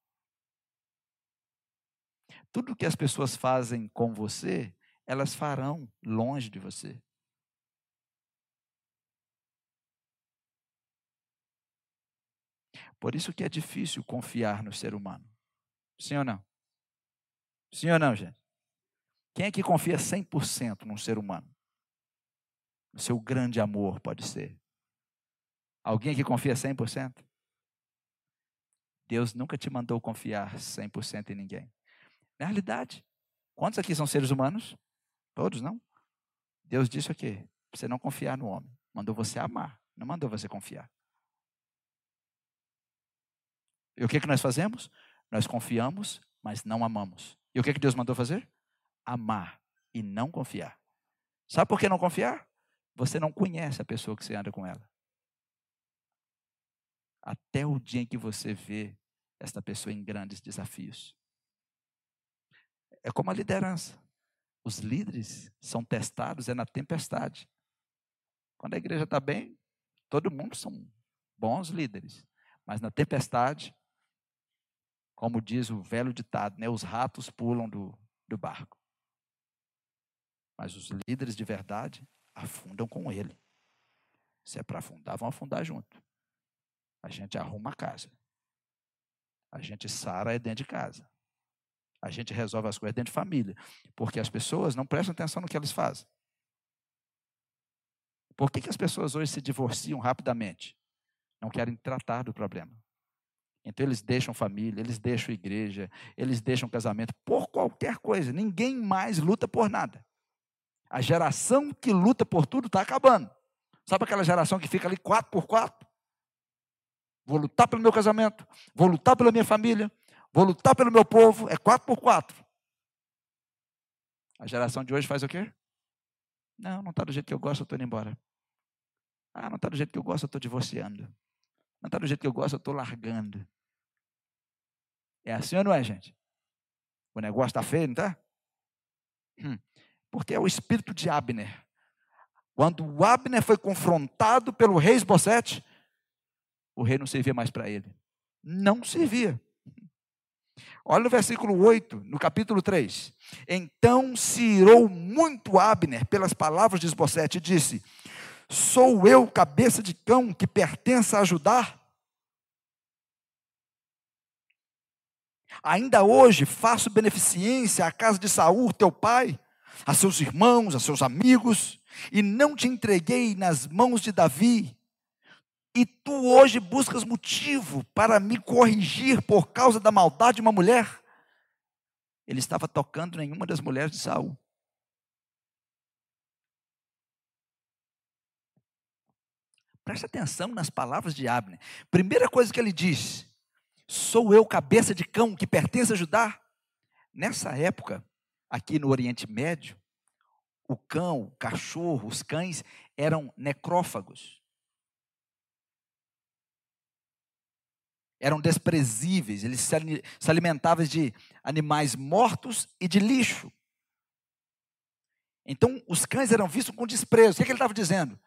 Tudo que as pessoas fazem com você, elas farão longe de você. Por isso que é difícil confiar no ser humano. Sim ou não? Sim ou não, gente? Quem é que confia 100% num ser humano? O seu grande amor pode ser. Alguém que confia 100%? Deus nunca te mandou confiar 100% em ninguém. Na realidade, quantos aqui são seres humanos? Todos, não? Deus disse o quê? Você não confiar no homem. Mandou você amar, não mandou você confiar. E o que, que nós fazemos? Nós confiamos, mas não amamos. E o que, que Deus mandou fazer? Amar e não confiar. Sabe por que não confiar? Você não conhece a pessoa que você anda com ela. Até o dia em que você vê esta pessoa em grandes desafios. É como a liderança. Os líderes são testados é na tempestade. Quando a igreja está bem, todo mundo são bons líderes. Mas na tempestade, como diz o velho ditado, né, os ratos pulam do, do barco. Mas os líderes de verdade afundam com ele. Se é para afundar, vão afundar junto. A gente arruma a casa. A gente sara é dentro de casa. A gente resolve as coisas dentro de família. Porque as pessoas não prestam atenção no que elas fazem. Por que, que as pessoas hoje se divorciam rapidamente? Não querem tratar do problema. Então eles deixam família, eles deixam igreja, eles deixam casamento por qualquer coisa. Ninguém mais luta por nada. A geração que luta por tudo está acabando. Sabe aquela geração que fica ali quatro por quatro? Vou lutar pelo meu casamento, vou lutar pela minha família, vou lutar pelo meu povo. É quatro por quatro. A geração de hoje faz o quê? Não, não está do jeito que eu gosto, eu estou indo embora. Ah, não está do jeito que eu gosto, eu estou divorciando. Não está do jeito que eu gosto, eu estou largando. É assim ou não é, gente? O negócio está feio, não está? Hum. Porque é o espírito de Abner. Quando Abner foi confrontado pelo rei Esbocete, o rei não servia mais para ele. Não servia. Olha no versículo 8, no capítulo 3. Então se irou muito Abner pelas palavras de Esbocete e disse: Sou eu, cabeça de cão, que pertence a ajudar? Ainda hoje faço beneficência à casa de Saul, teu pai, a seus irmãos, a seus amigos, e não te entreguei nas mãos de Davi. E tu hoje buscas motivo para me corrigir por causa da maldade de uma mulher? Ele estava tocando nenhuma das mulheres de Saul. Preste atenção nas palavras de Abner. Primeira coisa que ele diz: Sou eu cabeça de cão que pertence a Judá? Nessa época, aqui no Oriente Médio, o cão, o cachorro, os cães eram necrófagos. Eram desprezíveis, eles se alimentavam de animais mortos e de lixo. Então, os cães eram vistos com desprezo. O que, é que ele estava dizendo?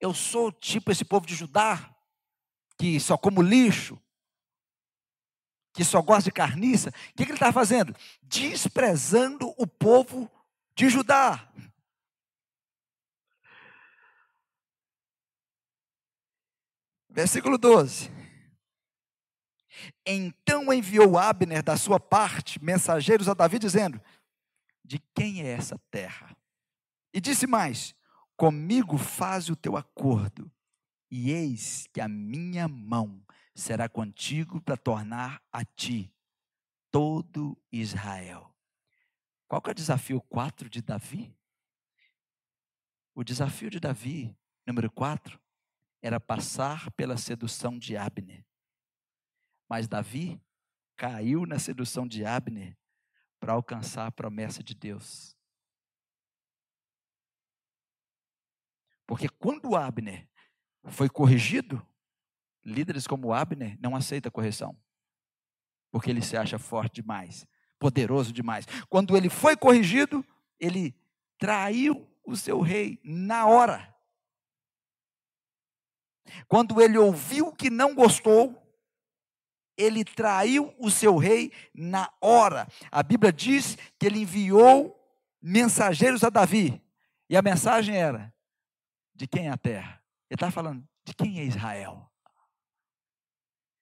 Eu sou tipo esse povo de Judá, que só como lixo, que só gosta de carniça. O que, que ele está fazendo? Desprezando o povo de Judá. Versículo 12. Então enviou Abner da sua parte mensageiros a Davi, dizendo: De quem é essa terra? E disse mais: Comigo faz o teu acordo, e eis que a minha mão será contigo para tornar a ti todo Israel. Qual que é o desafio 4 de Davi? O desafio de Davi, número 4, era passar pela sedução de Abner. Mas Davi caiu na sedução de Abner para alcançar a promessa de Deus. Porque quando Abner foi corrigido, líderes como Abner não aceitam correção. Porque ele se acha forte demais, poderoso demais. Quando ele foi corrigido, ele traiu o seu rei na hora. Quando ele ouviu que não gostou, ele traiu o seu rei na hora. A Bíblia diz que ele enviou mensageiros a Davi. E a mensagem era: de quem é a terra? Ele está falando, de quem é Israel?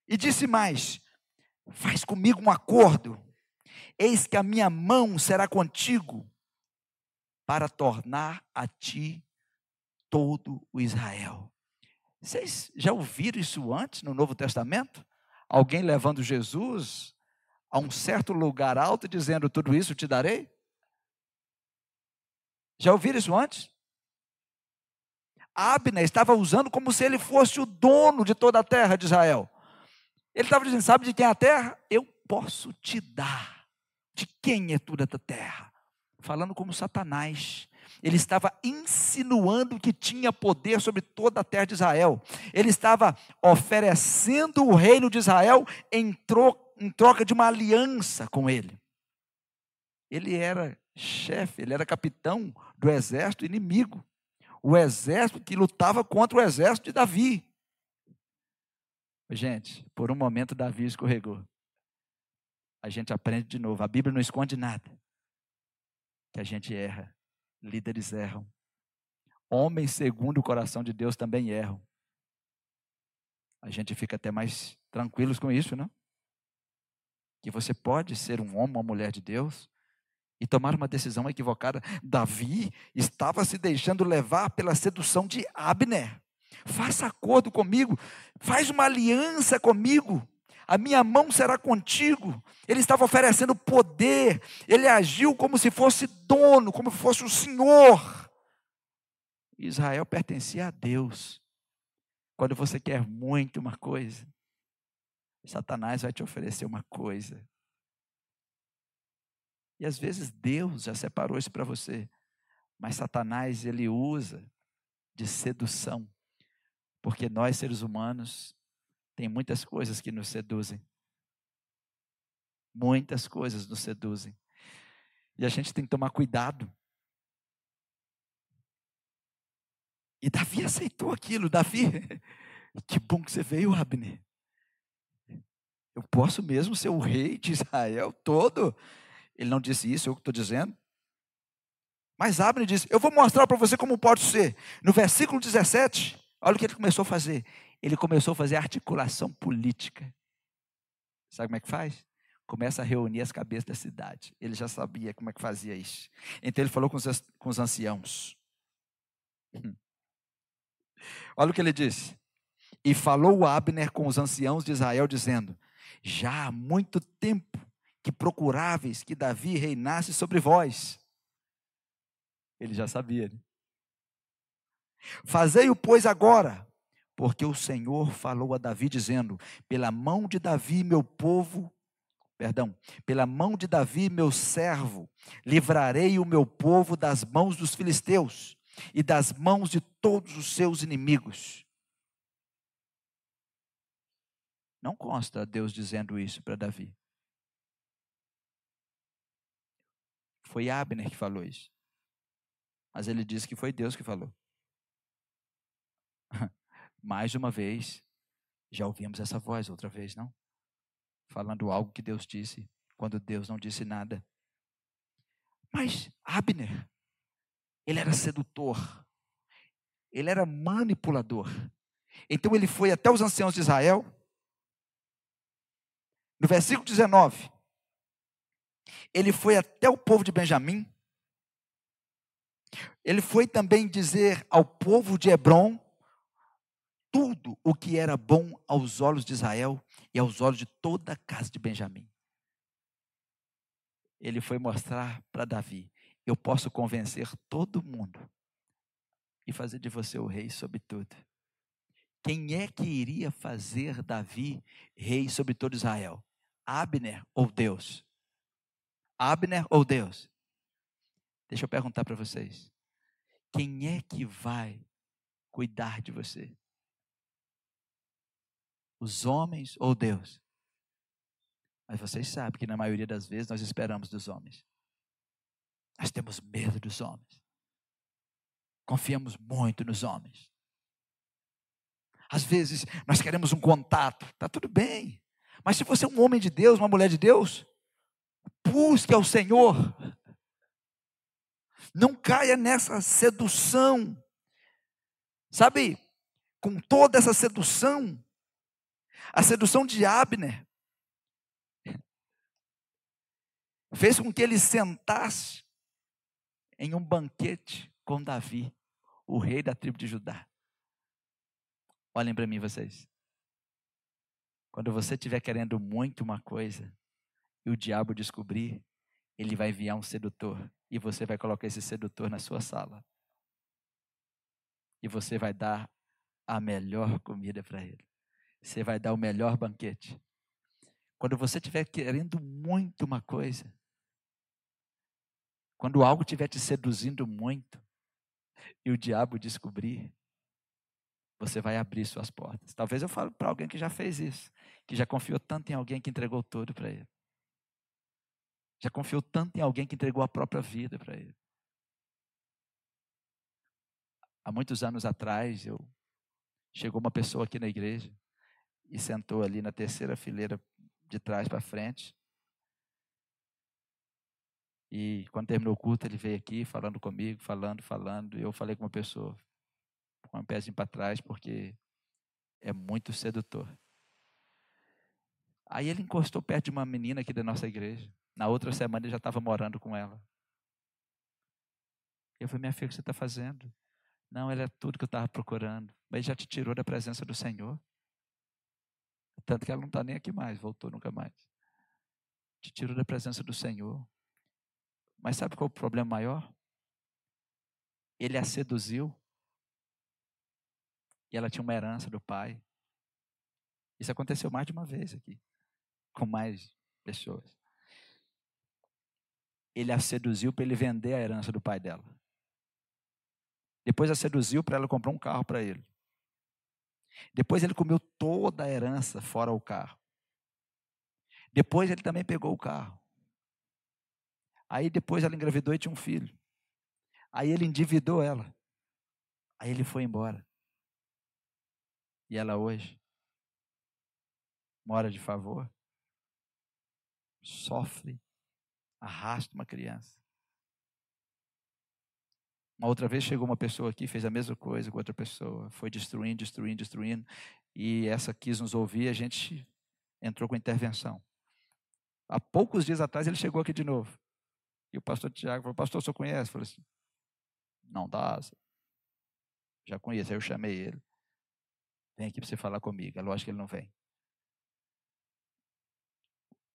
E disse mais: Faz comigo um acordo, eis que a minha mão será contigo, para tornar a ti todo o Israel. Vocês já ouviram isso antes no Novo Testamento? Alguém levando Jesus a um certo lugar alto dizendo: Tudo isso te darei? Já ouviram isso antes? Abner estava usando como se ele fosse o dono de toda a terra de Israel. Ele estava dizendo: Sabe de quem é a terra? Eu posso te dar? De quem é toda a terra? Falando como Satanás. Ele estava insinuando que tinha poder sobre toda a terra de Israel. Ele estava oferecendo o reino de Israel em, tro em troca de uma aliança com ele. Ele era chefe, ele era capitão do exército inimigo. O exército que lutava contra o exército de Davi. Gente, por um momento Davi escorregou. A gente aprende de novo. A Bíblia não esconde nada. Que a gente erra. Líderes erram. Homens segundo o coração de Deus também erram. A gente fica até mais tranquilos com isso, não? Que você pode ser um homem, uma mulher de Deus e tomar uma decisão equivocada. Davi estava se deixando levar pela sedução de Abner. Faça acordo comigo, faz uma aliança comigo. A minha mão será contigo. Ele estava oferecendo poder. Ele agiu como se fosse dono, como se fosse o senhor. Israel pertencia a Deus. Quando você quer muito uma coisa, Satanás vai te oferecer uma coisa. E às vezes Deus já separou isso para você. Mas Satanás, ele usa de sedução. Porque nós, seres humanos, tem muitas coisas que nos seduzem. Muitas coisas nos seduzem. E a gente tem que tomar cuidado. E Davi aceitou aquilo. Davi, que bom que você veio, Abner. Eu posso mesmo ser o rei de Israel todo. Ele não disse isso, eu estou dizendo. Mas Abner disse: Eu vou mostrar para você como pode ser. No versículo 17, olha o que ele começou a fazer. Ele começou a fazer articulação política. Sabe como é que faz? Começa a reunir as cabeças da cidade. Ele já sabia como é que fazia isso. Então ele falou com os, com os anciãos. Olha o que ele disse. E falou Abner com os anciãos de Israel, dizendo: Já há muito tempo que procuráveis que Davi reinasse sobre vós. Ele já sabia. Né? Fazei-o, pois, agora, porque o Senhor falou a Davi, dizendo: Pela mão de Davi, meu povo, perdão, pela mão de Davi, meu servo, livrarei o meu povo das mãos dos filisteus e das mãos de todos os seus inimigos. Não consta Deus dizendo isso para Davi. Foi Abner que falou isso. Mas ele disse que foi Deus que falou. Mais uma vez, já ouvimos essa voz outra vez, não? Falando algo que Deus disse, quando Deus não disse nada. Mas Abner, ele era sedutor, ele era manipulador. Então ele foi até os anciãos de Israel. No versículo 19, ele foi até o povo de Benjamim. Ele foi também dizer ao povo de Hebron tudo o que era bom aos olhos de Israel e aos olhos de toda a casa de Benjamim. Ele foi mostrar para Davi: eu posso convencer todo mundo e fazer de você o rei sobre tudo. Quem é que iria fazer Davi rei sobre todo Israel? Abner ou Deus? Abner ou Deus? Deixa eu perguntar para vocês. Quem é que vai cuidar de você? Os homens ou Deus? Mas vocês sabem que na maioria das vezes nós esperamos dos homens. Nós temos medo dos homens. Confiamos muito nos homens. Às vezes nós queremos um contato, tá tudo bem. Mas se você é um homem de Deus, uma mulher de Deus, busque ao Senhor. Não caia nessa sedução. Sabe, com toda essa sedução, a sedução de Abner fez com que ele sentasse em um banquete com Davi, o rei da tribo de Judá. Olhem para mim, vocês. Quando você estiver querendo muito uma coisa, e o diabo descobrir, ele vai enviar um sedutor e você vai colocar esse sedutor na sua sala. E você vai dar a melhor comida para ele. Você vai dar o melhor banquete. Quando você estiver querendo muito uma coisa, quando algo estiver te seduzindo muito, e o diabo descobrir, você vai abrir suas portas. Talvez eu fale para alguém que já fez isso, que já confiou tanto em alguém que entregou tudo para ele. Já confiou tanto em alguém que entregou a própria vida para ele. Há muitos anos atrás, eu chegou uma pessoa aqui na igreja e sentou ali na terceira fileira de trás para frente. E quando terminou o culto, ele veio aqui falando comigo, falando, falando. E eu falei com uma pessoa, com um pezinho para trás, porque é muito sedutor. Aí ele encostou perto de uma menina aqui da nossa igreja. Na outra semana ele já estava morando com ela. Eu falei, minha filha, o que você está fazendo? Não, ele é tudo que eu estava procurando. Mas já te tirou da presença do Senhor. Tanto que ela não está nem aqui mais, voltou nunca mais. Te tirou da presença do Senhor. Mas sabe qual é o problema maior? Ele a seduziu. E ela tinha uma herança do pai. Isso aconteceu mais de uma vez aqui, com mais pessoas. Ele a seduziu para ele vender a herança do pai dela. Depois a seduziu para ela comprar um carro para ele. Depois ele comeu toda a herança fora o carro. Depois ele também pegou o carro. Aí depois ela engravidou e tinha um filho. Aí ele endividou ela. Aí ele foi embora. E ela hoje mora de favor, sofre, arrasta uma criança. Uma outra vez chegou uma pessoa aqui, fez a mesma coisa com outra pessoa, foi destruindo, destruindo, destruindo, e essa quis nos ouvir, a gente entrou com intervenção. Há poucos dias atrás ele chegou aqui de novo. E o pastor Tiago falou: Pastor, o senhor conhece? Eu falei assim: Não dá. Já conheço. Aí eu chamei ele. Vem aqui para você falar comigo. É lógico que ele não vem.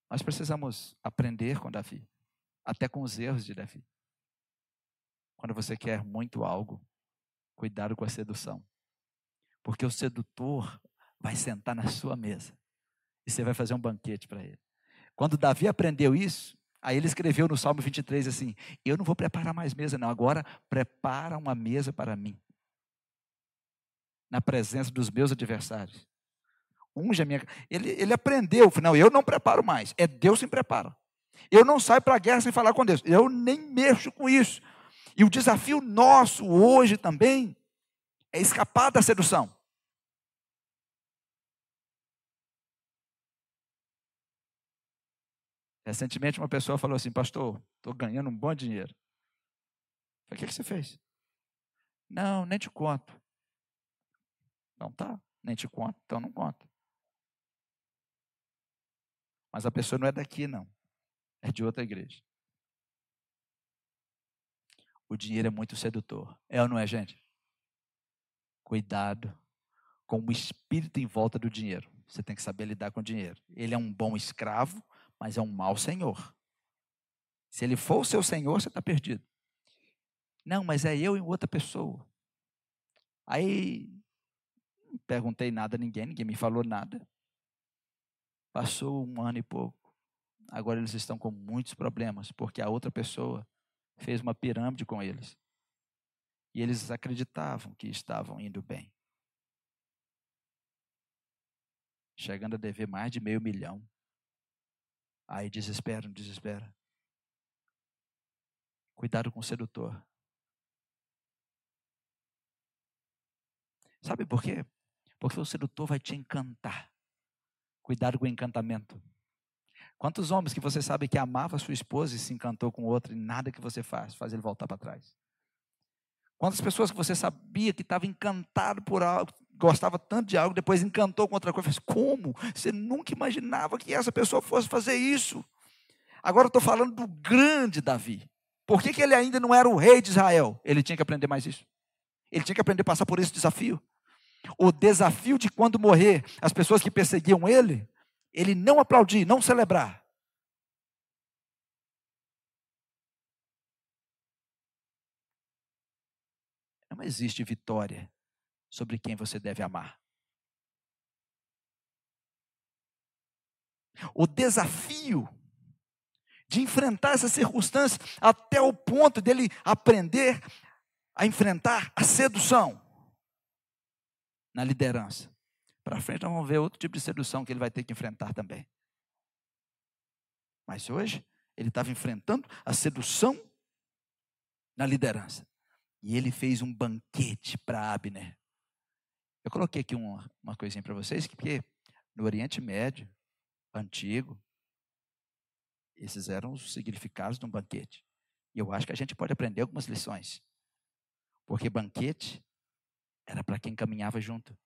Nós precisamos aprender com Davi, até com os erros de Davi. Quando você quer muito algo, cuidado com a sedução. Porque o sedutor vai sentar na sua mesa e você vai fazer um banquete para ele. Quando Davi aprendeu isso, aí ele escreveu no Salmo 23 assim: Eu não vou preparar mais mesa, não, agora prepara uma mesa para mim, na presença dos meus adversários. Unge a minha. Ele, ele aprendeu, não, eu não preparo mais, é Deus quem prepara. Eu não saio para a guerra sem falar com Deus, eu nem mexo com isso. E o desafio nosso hoje também é escapar da sedução. Recentemente uma pessoa falou assim, pastor, estou ganhando um bom dinheiro. falei, o que, você fez? Não, nem te conto. Não tá, nem te conto, então não conta. Mas a pessoa não é daqui, não. É de outra igreja. O dinheiro é muito sedutor. É ou não é, gente? Cuidado com o espírito em volta do dinheiro. Você tem que saber lidar com o dinheiro. Ele é um bom escravo, mas é um mau senhor. Se ele for o seu senhor, você está perdido. Não, mas é eu e outra pessoa. Aí, não perguntei nada a ninguém, ninguém me falou nada. Passou um ano e pouco. Agora eles estão com muitos problemas, porque a outra pessoa fez uma pirâmide com eles. E eles acreditavam que estavam indo bem. Chegando a dever mais de meio milhão. Aí desesperam, desespera. Cuidado com o sedutor. Sabe por quê? Porque o sedutor vai te encantar. Cuidado com o encantamento. Quantos homens que você sabe que amava sua esposa e se encantou com outra e nada que você faz faz ele voltar para trás? Quantas pessoas que você sabia que estava encantado por algo, gostava tanto de algo, depois encantou com outra coisa? Como? Você nunca imaginava que essa pessoa fosse fazer isso. Agora eu estou falando do grande Davi. Por que, que ele ainda não era o rei de Israel? Ele tinha que aprender mais isso. Ele tinha que aprender a passar por esse desafio. O desafio de quando morrer, as pessoas que perseguiam ele, ele não aplaudir, não celebrar. Não existe vitória sobre quem você deve amar. o desafio de enfrentar essas circunstâncias até o ponto dele aprender a enfrentar a sedução na liderança. Para frente nós vamos ver outro tipo de sedução que ele vai ter que enfrentar também. Mas hoje ele estava enfrentando a sedução na liderança. E ele fez um banquete para Abner. Eu coloquei aqui uma, uma coisinha para vocês, porque no Oriente Médio, antigo, esses eram os significados de um banquete. E eu acho que a gente pode aprender algumas lições. Porque banquete era para quem caminhava junto.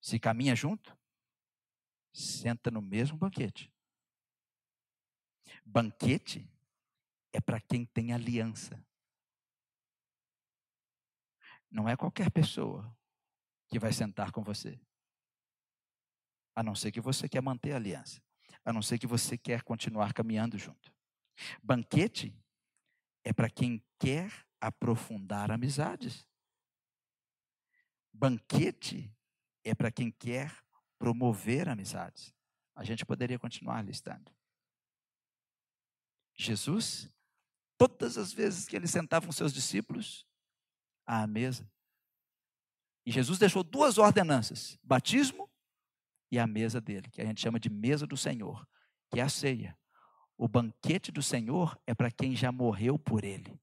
Se caminha junto, senta no mesmo banquete. Banquete é para quem tem aliança. Não é qualquer pessoa que vai sentar com você. A não ser que você quer manter a aliança. A não ser que você quer continuar caminhando junto. Banquete é para quem quer aprofundar amizades. Banquete é para quem quer promover amizades. A gente poderia continuar listando. Jesus, todas as vezes que ele sentava com seus discípulos à mesa, e Jesus deixou duas ordenanças: batismo e a mesa dele, que a gente chama de mesa do Senhor, que é a ceia. O banquete do Senhor é para quem já morreu por ele.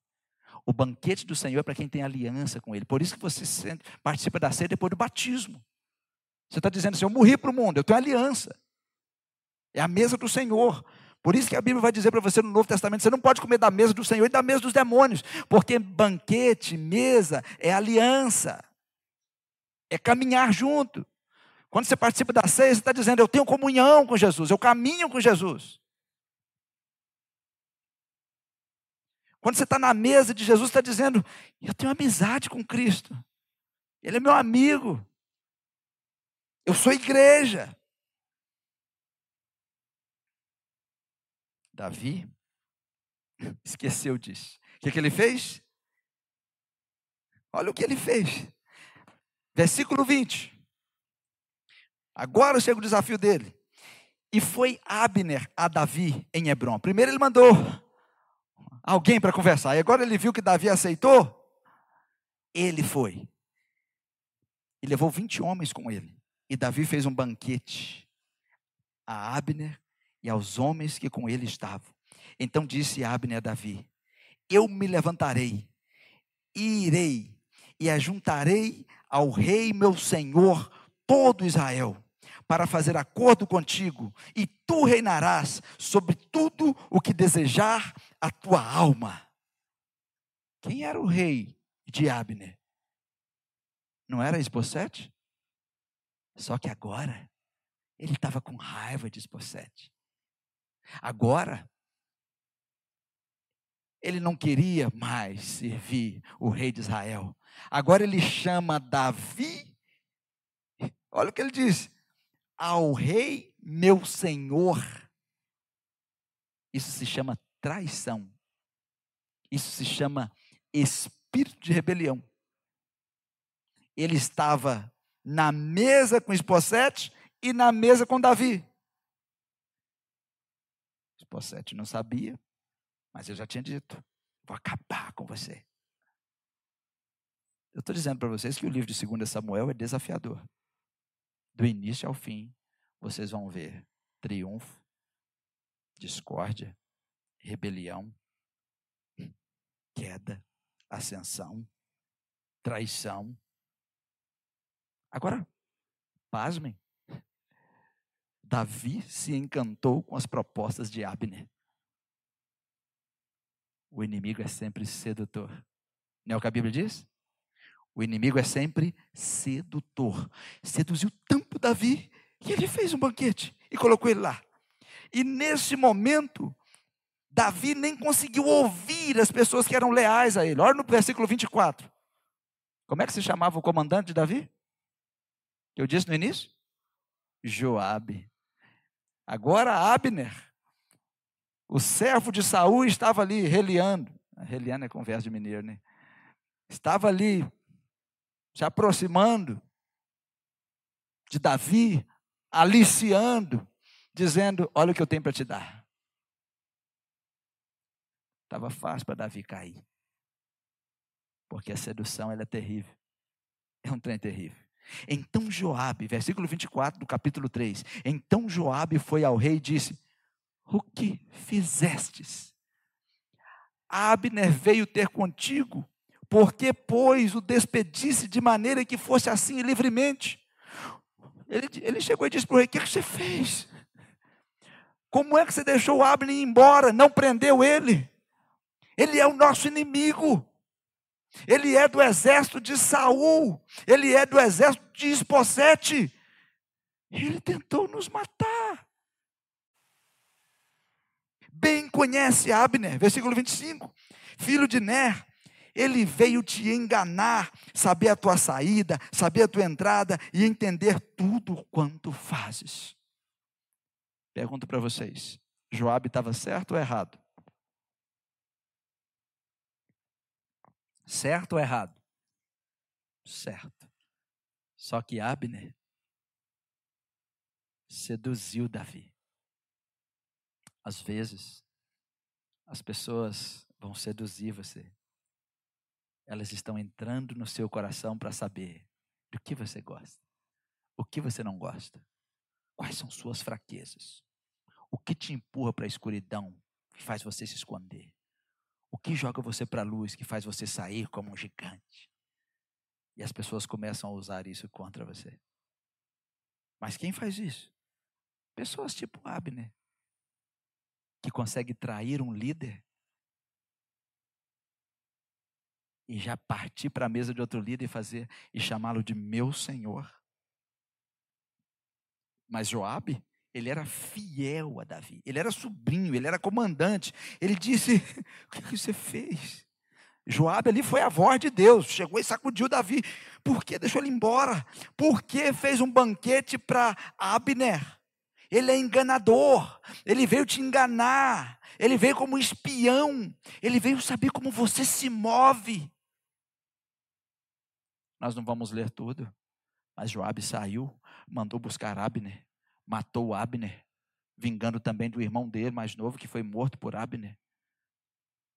O banquete do Senhor é para quem tem aliança com ele. Por isso que você participa da ceia depois do batismo. Você está dizendo assim: eu morri para o mundo, eu tenho aliança. É a mesa do Senhor. Por isso que a Bíblia vai dizer para você no Novo Testamento: você não pode comer da mesa do Senhor e da mesa dos demônios, porque banquete, mesa, é aliança, é caminhar junto. Quando você participa da ceia, você está dizendo: eu tenho comunhão com Jesus, eu caminho com Jesus. Quando você está na mesa de Jesus, está dizendo: eu tenho amizade com Cristo, Ele é meu amigo, eu sou igreja. Davi esqueceu disso. O que, que ele fez? Olha o que ele fez. Versículo 20. Agora chega o desafio dele. E foi Abner a Davi em Hebron. Primeiro ele mandou alguém para conversar. E agora ele viu que Davi aceitou. Ele foi. E levou 20 homens com ele. E Davi fez um banquete a Abner e aos homens que com ele estavam. Então disse Abner a Davi: Eu me levantarei e irei e ajuntarei ao rei meu senhor todo Israel para fazer acordo contigo, e tu reinarás sobre tudo o que desejar a tua alma. Quem era o rei de Abner? Não era Esbocete? Só que agora ele estava com raiva de Esbocete. Agora, ele não queria mais servir o rei de Israel. Agora ele chama Davi. Olha o que ele diz: ao rei meu senhor. Isso se chama traição. Isso se chama espírito de rebelião. Ele estava na mesa com Esposete e na mesa com Davi. Esposete não sabia, mas eu já tinha dito: vou acabar com você. Eu estou dizendo para vocês que o livro de 2 Samuel é desafiador. Do início ao fim, vocês vão ver triunfo, discórdia, rebelião, queda, ascensão, traição. Agora, pasmem, Davi se encantou com as propostas de Abner. O inimigo é sempre sedutor. Não é o que a Bíblia diz? O inimigo é sempre sedutor. Seduziu tanto Davi que ele fez um banquete e colocou ele lá. E nesse momento, Davi nem conseguiu ouvir as pessoas que eram leais a ele. Olha no versículo 24. Como é que se chamava o comandante de Davi? Eu disse no início? Joabe. Agora Abner, o servo de Saul, estava ali reliando. Reliando é conversa de mineiro, né? Estava ali se aproximando de Davi, aliciando, dizendo: Olha o que eu tenho para te dar. Estava fácil para Davi cair. Porque a sedução ela é terrível. É um trem terrível. Então Joabe, versículo 24 do capítulo 3. Então Joabe foi ao rei e disse: O que fizestes? Abner veio ter contigo, porque pois o despedisse de maneira que fosse assim livremente. Ele, ele chegou e disse para o rei: O que, que você fez? Como é que você deixou Abner ir embora? Não prendeu ele? Ele é o nosso inimigo. Ele é do exército de Saul. Ele é do exército de Esposete. Ele tentou nos matar. Bem conhece Abner, versículo 25. Filho de Ner, ele veio te enganar, saber a tua saída, saber a tua entrada e entender tudo quanto fazes. Pergunto para vocês: Joabe estava certo ou errado? Certo ou errado? Certo. Só que Abner seduziu Davi. Às vezes, as pessoas vão seduzir você. Elas estão entrando no seu coração para saber do que você gosta, o que você não gosta, quais são suas fraquezas, o que te empurra para a escuridão, que faz você se esconder. O que joga você para a luz que faz você sair como um gigante? E as pessoas começam a usar isso contra você. Mas quem faz isso? Pessoas tipo Abner, que consegue trair um líder e já partir para a mesa de outro líder e fazer e chamá-lo de meu senhor. Mas Joabe, ele era fiel a Davi, ele era sobrinho, ele era comandante. Ele disse: O que você fez? Joabe ali foi a voz de Deus, chegou e sacudiu Davi. Por que deixou ele embora? Por que fez um banquete para Abner? Ele é enganador, ele veio te enganar, ele veio como espião, ele veio saber como você se move. Nós não vamos ler tudo, mas Joabe saiu, mandou buscar Abner matou Abner, vingando também do irmão dele mais novo que foi morto por Abner.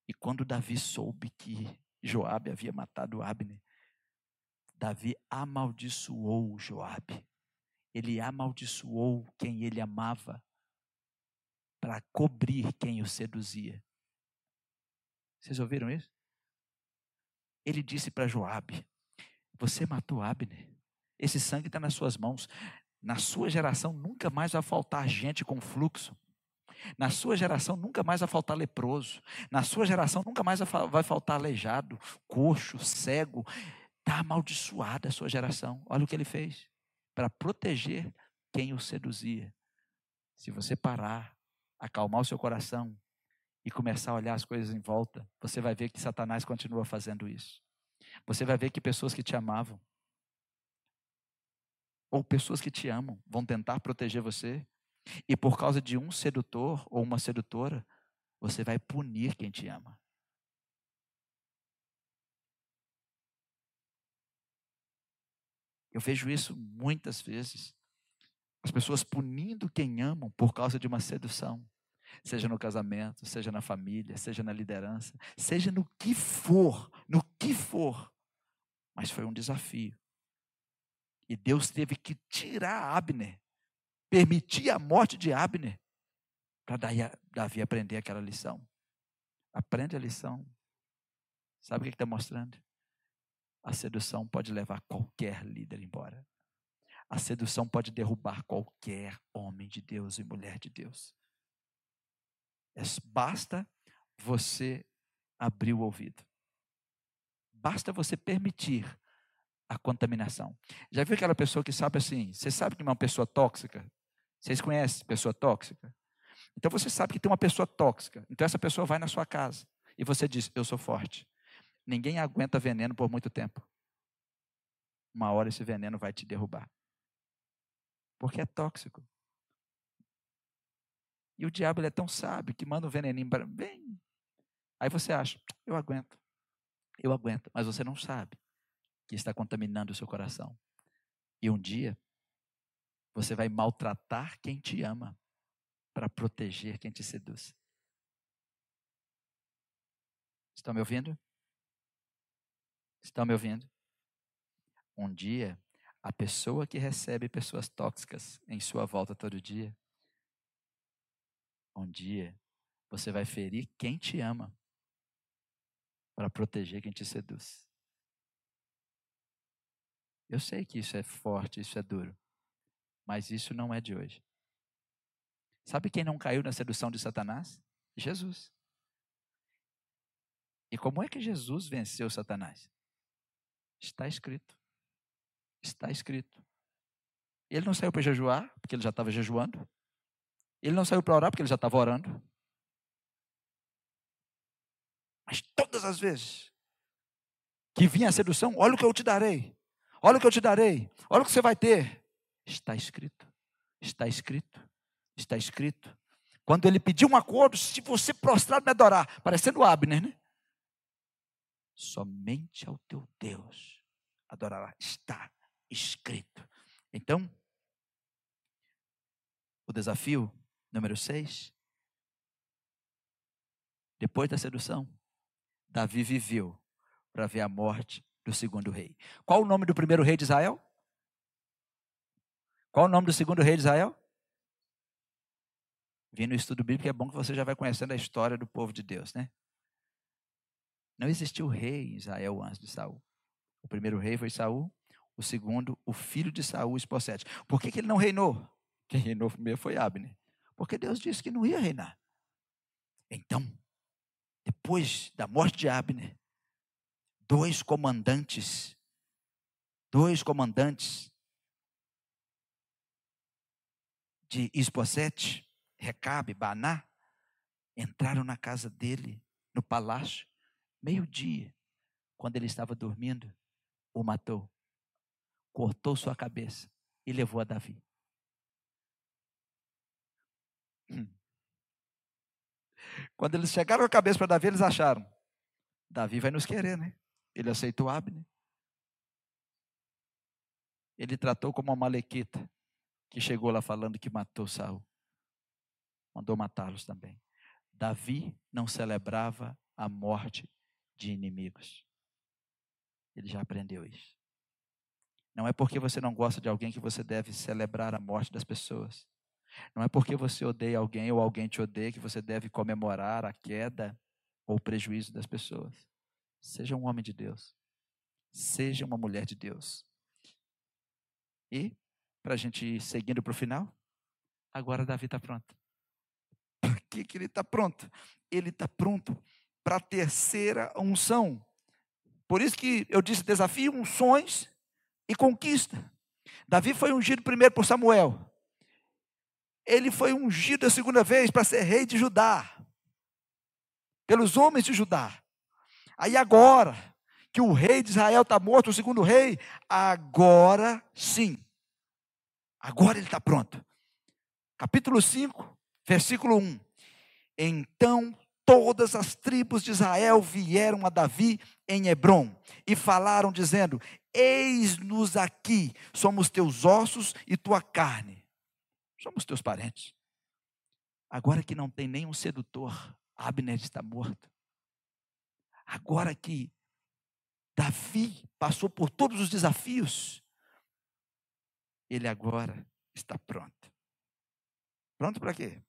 E quando Davi soube que Joabe havia matado Abner, Davi amaldiçoou Joabe. Ele amaldiçoou quem ele amava para cobrir quem o seduzia. Vocês ouviram isso? Ele disse para Joabe: Você matou Abner. Esse sangue está nas suas mãos. Na sua geração nunca mais vai faltar gente com fluxo. Na sua geração nunca mais vai faltar leproso. Na sua geração nunca mais vai faltar aleijado, coxo, cego. Está amaldiçoada a sua geração. Olha o que ele fez para proteger quem o seduzia. Se você parar, acalmar o seu coração e começar a olhar as coisas em volta, você vai ver que Satanás continua fazendo isso. Você vai ver que pessoas que te amavam, ou pessoas que te amam vão tentar proteger você, e por causa de um sedutor ou uma sedutora, você vai punir quem te ama. Eu vejo isso muitas vezes. As pessoas punindo quem amam por causa de uma sedução. Seja no casamento, seja na família, seja na liderança, seja no que for, no que for. Mas foi um desafio. E Deus teve que tirar Abner, permitir a morte de Abner, para Davi aprender aquela lição. Aprende a lição. Sabe o que está mostrando? A sedução pode levar qualquer líder embora. A sedução pode derrubar qualquer homem de Deus e mulher de Deus. É, basta você abrir o ouvido. Basta você permitir a contaminação. Já viu aquela pessoa que sabe assim? Você sabe que é uma pessoa tóxica? Vocês conhecem pessoa tóxica? Então você sabe que tem uma pessoa tóxica. Então essa pessoa vai na sua casa e você diz: Eu sou forte. Ninguém aguenta veneno por muito tempo. Uma hora esse veneno vai te derrubar. Porque é tóxico. E o diabo é tão sábio que manda um veneninho para. Bem. Aí você acha: Eu aguento. Eu aguento. Mas você não sabe que está contaminando o seu coração. E um dia, você vai maltratar quem te ama para proteger quem te seduz. Estão me ouvindo? Estão me ouvindo? Um dia, a pessoa que recebe pessoas tóxicas em sua volta todo dia, um dia você vai ferir quem te ama para proteger quem te seduz. Eu sei que isso é forte, isso é duro, mas isso não é de hoje. Sabe quem não caiu na sedução de Satanás? Jesus. E como é que Jesus venceu Satanás? Está escrito. Está escrito. Ele não saiu para jejuar, porque ele já estava jejuando. Ele não saiu para orar, porque ele já estava orando. Mas todas as vezes que vinha a sedução, olha o que eu te darei. Olha o que eu te darei. Olha o que você vai ter. Está escrito. Está escrito. Está escrito. Quando ele pediu um acordo, se você prostrado me adorar, parecendo Abner, né? Somente ao teu Deus adorará. Está escrito. Então, o desafio número 6. Depois da sedução, Davi viveu para ver a morte do segundo rei. Qual o nome do primeiro rei de Israel? Qual o nome do segundo rei de Israel? Vindo no estudo bíblico é bom que você já vai conhecendo a história do povo de Deus, né? Não existiu rei em Israel antes de Saul. O primeiro rei foi Saul, o segundo, o filho de Saul, Esposete. Por que, que ele não reinou? Quem reinou primeiro foi Abner. Porque Deus disse que não ia reinar. Então, depois da morte de Abner, dois comandantes, dois comandantes de Esposete, Recabe, Baná, entraram na casa dele, no palácio, meio-dia, quando ele estava dormindo, o matou, cortou sua cabeça e levou a Davi. Quando eles chegaram a cabeça para Davi, eles acharam: Davi vai nos querer, né? Ele aceitou Abner. Ele tratou como uma malequita que chegou lá falando que matou Saul. Mandou matá-los também. Davi não celebrava a morte de inimigos. Ele já aprendeu isso. Não é porque você não gosta de alguém que você deve celebrar a morte das pessoas. Não é porque você odeia alguém ou alguém te odeia que você deve comemorar a queda ou o prejuízo das pessoas. Seja um homem de Deus. Seja uma mulher de Deus. E, para a gente ir seguindo para o final, agora Davi está pronto. Por que, que ele está pronto? Ele está pronto para a terceira unção. Por isso que eu disse desafio, unções e conquista. Davi foi ungido primeiro por Samuel. Ele foi ungido a segunda vez para ser rei de Judá. Pelos homens de Judá. Aí agora que o rei de Israel está morto, o segundo rei, agora sim. Agora ele está pronto. Capítulo 5, versículo 1. Então todas as tribos de Israel vieram a Davi em Hebron e falaram, dizendo: Eis-nos aqui, somos teus ossos e tua carne. Somos teus parentes. Agora que não tem nenhum sedutor, Abner está morto. Agora que Davi passou por todos os desafios, ele agora está pronto. Pronto para quê?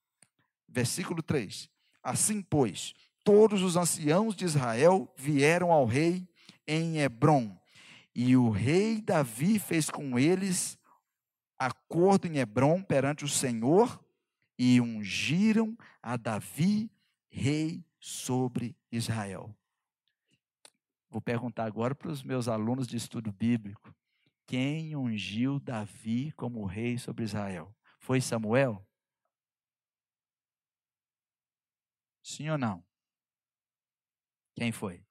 Versículo 3. Assim, pois, todos os anciãos de Israel vieram ao rei em Hebron, e o rei Davi fez com eles acordo em Hebron perante o Senhor, e ungiram a Davi rei sobre Israel. Vou perguntar agora para os meus alunos de estudo bíblico: quem ungiu Davi como rei sobre Israel? Foi Samuel? Sim ou não? Quem foi?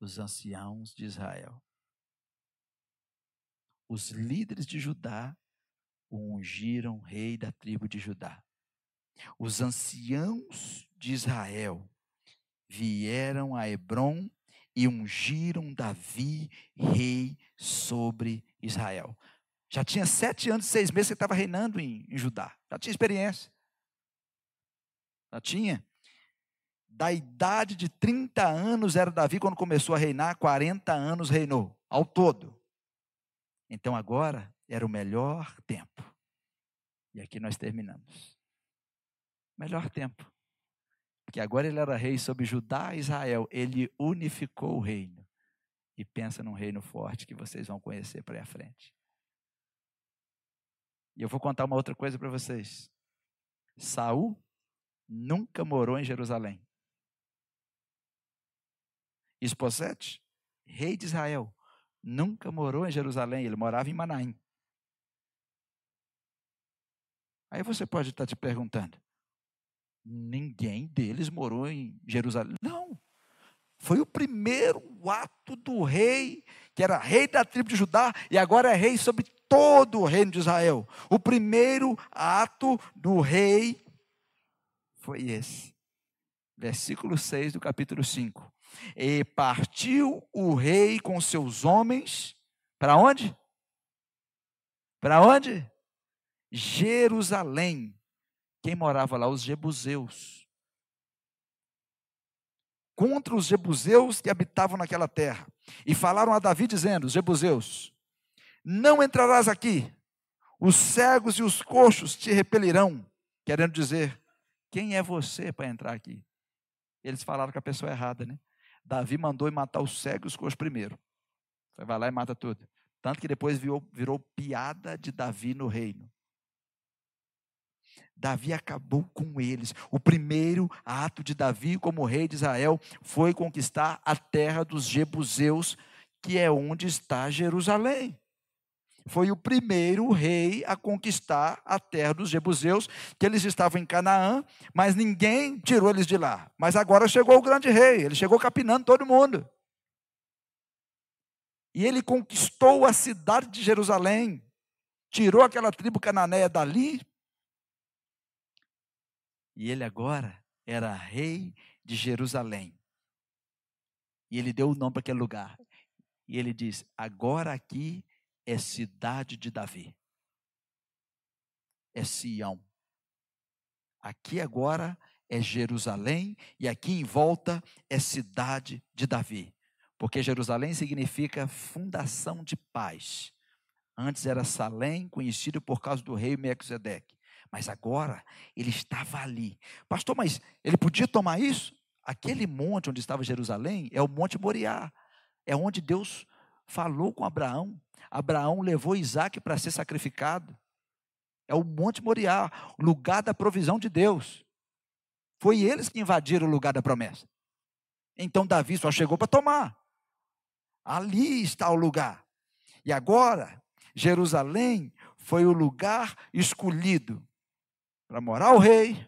Os anciãos de Israel. Os líderes de Judá o ungiram rei da tribo de Judá. Os anciãos de Israel vieram a Hebron e ungiram Davi rei sobre Israel. Já tinha sete anos e seis meses que estava reinando em, em Judá. Já tinha experiência. Já tinha. Da idade de 30 anos era Davi quando começou a reinar, 40 anos reinou, ao todo. Então agora era o melhor tempo. E aqui nós terminamos. Melhor tempo. Porque agora ele era rei sobre Judá e Israel. Ele unificou o reino. E pensa num reino forte que vocês vão conhecer para a frente. E eu vou contar uma outra coisa para vocês. Saul nunca morou em Jerusalém. Esposete, rei de Israel, nunca morou em Jerusalém, ele morava em Manaim. Aí você pode estar te perguntando: ninguém deles morou em Jerusalém? Não. Foi o primeiro ato do rei, que era rei da tribo de Judá e agora é rei sobre todo o reino de Israel. O primeiro ato do rei foi esse. Versículo 6 do capítulo 5. E partiu o rei com seus homens para onde? Para onde? Jerusalém. Quem morava lá? Os jebuseus. Contra os jebuseus que habitavam naquela terra. E falaram a Davi dizendo: os jebuseus, não entrarás aqui. Os cegos e os coxos te repelirão, querendo dizer: quem é você para entrar aqui? Eles falaram com a pessoa errada, né? Davi mandou matar os cegos e os coxos primeiro. Vai lá e mata tudo. Tanto que depois virou, virou piada de Davi no reino. Davi acabou com eles. O primeiro ato de Davi como rei de Israel foi conquistar a terra dos Jebuseus, que é onde está Jerusalém foi o primeiro rei a conquistar a terra dos jebuseus, que eles estavam em Canaã, mas ninguém tirou eles de lá. Mas agora chegou o grande rei, ele chegou capinando todo mundo. E ele conquistou a cidade de Jerusalém, tirou aquela tribo cananeia dali. E ele agora era rei de Jerusalém. E ele deu o nome para aquele lugar. E ele diz: Agora aqui é cidade de Davi. É Sião. Aqui agora é Jerusalém e aqui em volta é cidade de Davi. Porque Jerusalém significa fundação de paz. Antes era Salém, conhecido por causa do rei Melquisedeque. Mas agora ele estava ali. Pastor, mas ele podia tomar isso? Aquele monte onde estava Jerusalém é o Monte Moriá. É onde Deus falou com Abraão. Abraão levou Isaac para ser sacrificado. É o Monte Moriá, o lugar da provisão de Deus. Foi eles que invadiram o lugar da promessa. Então Davi só chegou para tomar. Ali está o lugar. E agora, Jerusalém foi o lugar escolhido para morar o rei.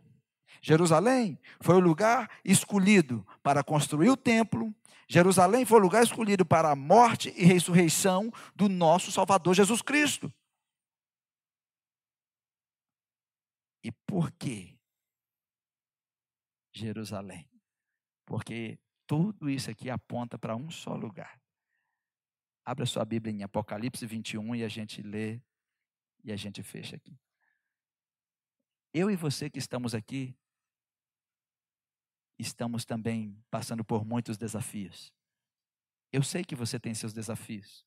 Jerusalém foi o lugar escolhido para construir o templo, Jerusalém foi o lugar escolhido para a morte e ressurreição do nosso Salvador Jesus Cristo. E por que Jerusalém? Porque tudo isso aqui aponta para um só lugar. Abra sua Bíblia em Apocalipse 21 e a gente lê e a gente fecha aqui. Eu e você que estamos aqui, estamos também passando por muitos desafios. Eu sei que você tem seus desafios.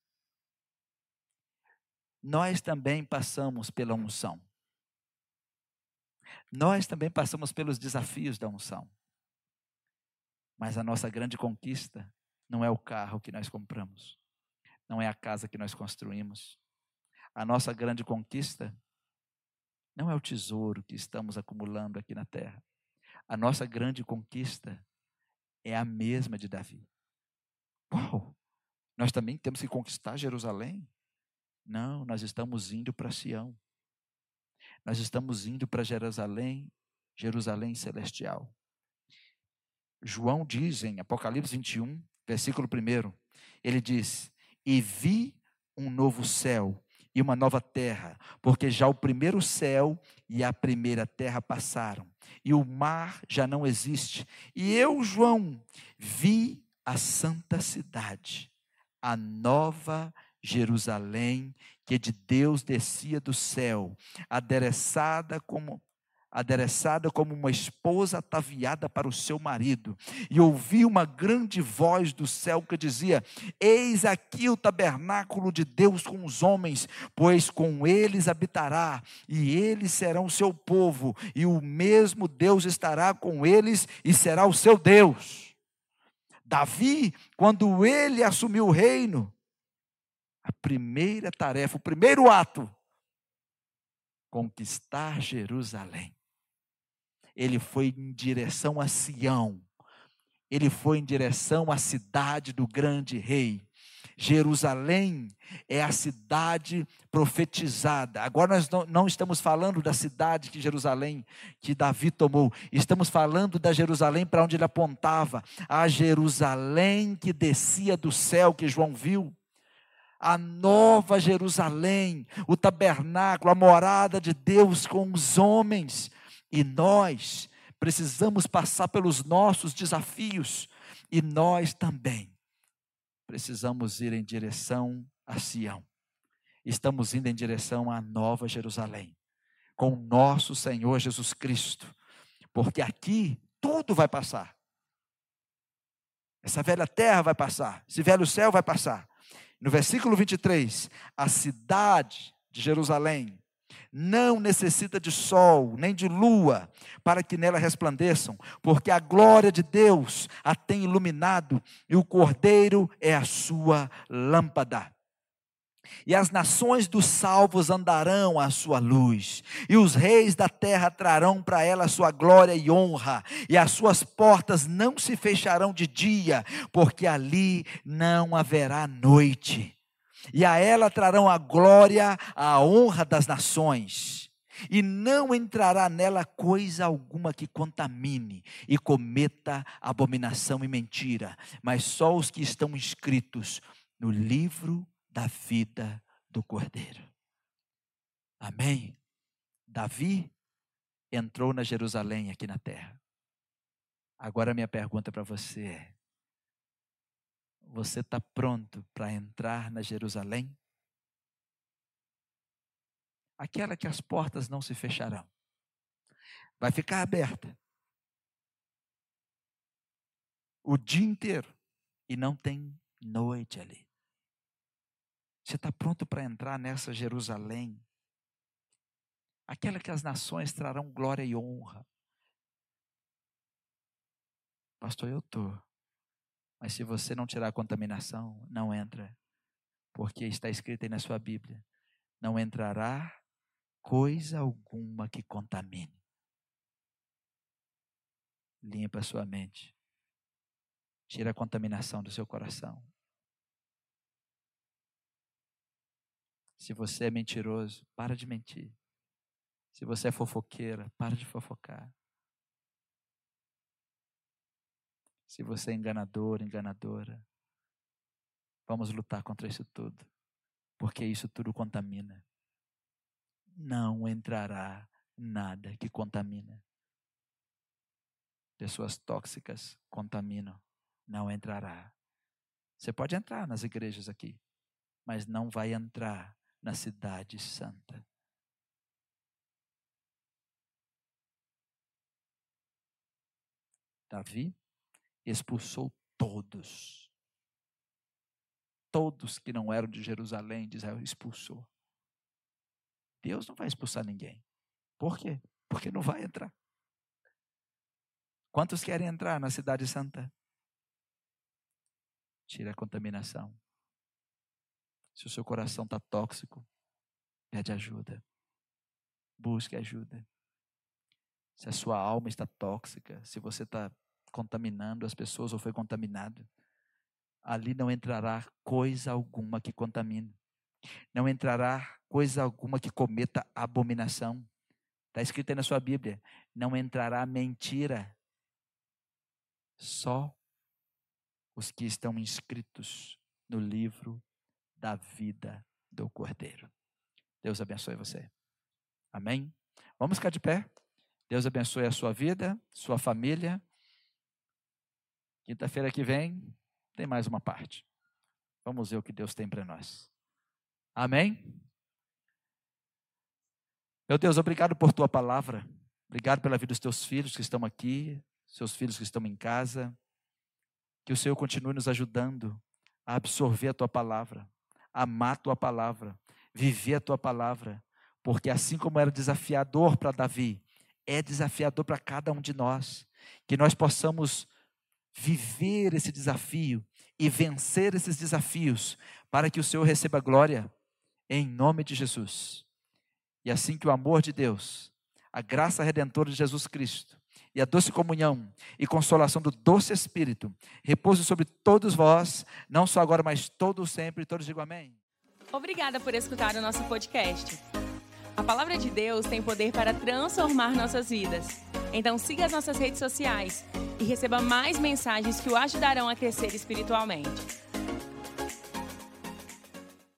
Nós também passamos pela unção. Nós também passamos pelos desafios da unção. Mas a nossa grande conquista não é o carro que nós compramos, não é a casa que nós construímos. A nossa grande conquista não é o tesouro que estamos acumulando aqui na terra. A nossa grande conquista é a mesma de Davi. Uau! Nós também temos que conquistar Jerusalém? Não, nós estamos indo para Sião. Nós estamos indo para Jerusalém, Jerusalém celestial. João diz em Apocalipse 21, versículo 1, ele diz: E vi um novo céu e uma nova terra, porque já o primeiro céu e a primeira terra passaram, e o mar já não existe. E eu, João, vi a santa cidade, a nova Jerusalém, que de Deus descia do céu, adereçada como adereçada como uma esposa ataviada para o seu marido, e ouvi uma grande voz do céu que dizia: Eis aqui o tabernáculo de Deus com os homens, pois com eles habitará, e eles serão seu povo, e o mesmo Deus estará com eles e será o seu Deus. Davi, quando ele assumiu o reino, a primeira tarefa, o primeiro ato, conquistar Jerusalém. Ele foi em direção a Sião, ele foi em direção à cidade do grande rei. Jerusalém é a cidade profetizada. Agora nós não, estamos falando da cidade que Jerusalém, que Davi tomou, estamos falando da Jerusalém para onde ele apontava, a Jerusalém que descia do céu, que João viu a nova Jerusalém, o tabernáculo, a morada de Deus com os homens. E nós precisamos passar pelos nossos desafios, e nós também precisamos ir em direção a Sião. Estamos indo em direção à nova Jerusalém, com o nosso Senhor Jesus Cristo, porque aqui tudo vai passar. Essa velha terra vai passar, esse velho céu vai passar. No versículo 23, a cidade de Jerusalém não necessita de sol, nem de lua, para que nela resplandeçam, porque a glória de Deus a tem iluminado e o cordeiro é a sua lâmpada. E as nações dos salvos andarão à sua luz, e os reis da terra trarão para ela sua glória e honra, e as suas portas não se fecharão de dia, porque ali não haverá noite. E a ela trarão a glória, a honra das nações, e não entrará nela coisa alguma que contamine e cometa abominação e mentira, mas só os que estão inscritos no livro da vida do Cordeiro. Amém? Davi entrou na Jerusalém aqui na terra. Agora minha pergunta para você é: você está pronto para entrar na Jerusalém? Aquela que as portas não se fecharão. Vai ficar aberta. O dia inteiro. E não tem noite ali. Você está pronto para entrar nessa Jerusalém? Aquela que as nações trarão glória e honra. Pastor, eu estou. Mas se você não tirar a contaminação, não entra. Porque está escrito aí na sua Bíblia: não entrará coisa alguma que contamine. Limpa a sua mente. Tira a contaminação do seu coração. Se você é mentiroso, para de mentir. Se você é fofoqueira, para de fofocar. Se você é enganador, enganadora, vamos lutar contra isso tudo, porque isso tudo contamina. Não entrará nada que contamina. Pessoas tóxicas contaminam, não entrará. Você pode entrar nas igrejas aqui, mas não vai entrar na Cidade Santa. Davi expulsou todos. Todos que não eram de Jerusalém, de Israel, expulsou. Deus não vai expulsar ninguém. Por quê? Porque não vai entrar. Quantos querem entrar na Cidade Santa? Tira a contaminação. Se o seu coração está tóxico, pede ajuda. Busque ajuda. Se a sua alma está tóxica, se você está contaminando as pessoas ou foi contaminado, ali não entrará coisa alguma que contamine. Não entrará coisa alguma que cometa abominação. Está escrito aí na sua Bíblia: não entrará mentira. Só os que estão inscritos no livro da vida do Cordeiro. Deus abençoe você. Amém? Vamos ficar de pé. Deus abençoe a sua vida, sua família. Quinta-feira que vem tem mais uma parte. Vamos ver o que Deus tem para nós. Amém? Meu Deus, obrigado por tua palavra. Obrigado pela vida dos teus filhos que estão aqui, seus filhos que estão em casa. Que o Senhor continue nos ajudando a absorver a tua palavra, amar a tua palavra, viver a tua palavra, porque assim como era desafiador para Davi, é desafiador para cada um de nós. Que nós possamos viver esse desafio e vencer esses desafios para que o Senhor receba glória em nome de Jesus. E assim que o amor de Deus, a graça redentora de Jesus Cristo e a doce comunhão e consolação do doce Espírito repouse sobre todos vós, não só agora, mas todos sempre. Todos digam amém. Obrigada por escutar o nosso podcast. A palavra de Deus tem poder para transformar nossas vidas. Então siga as nossas redes sociais e receba mais mensagens que o ajudarão a crescer espiritualmente.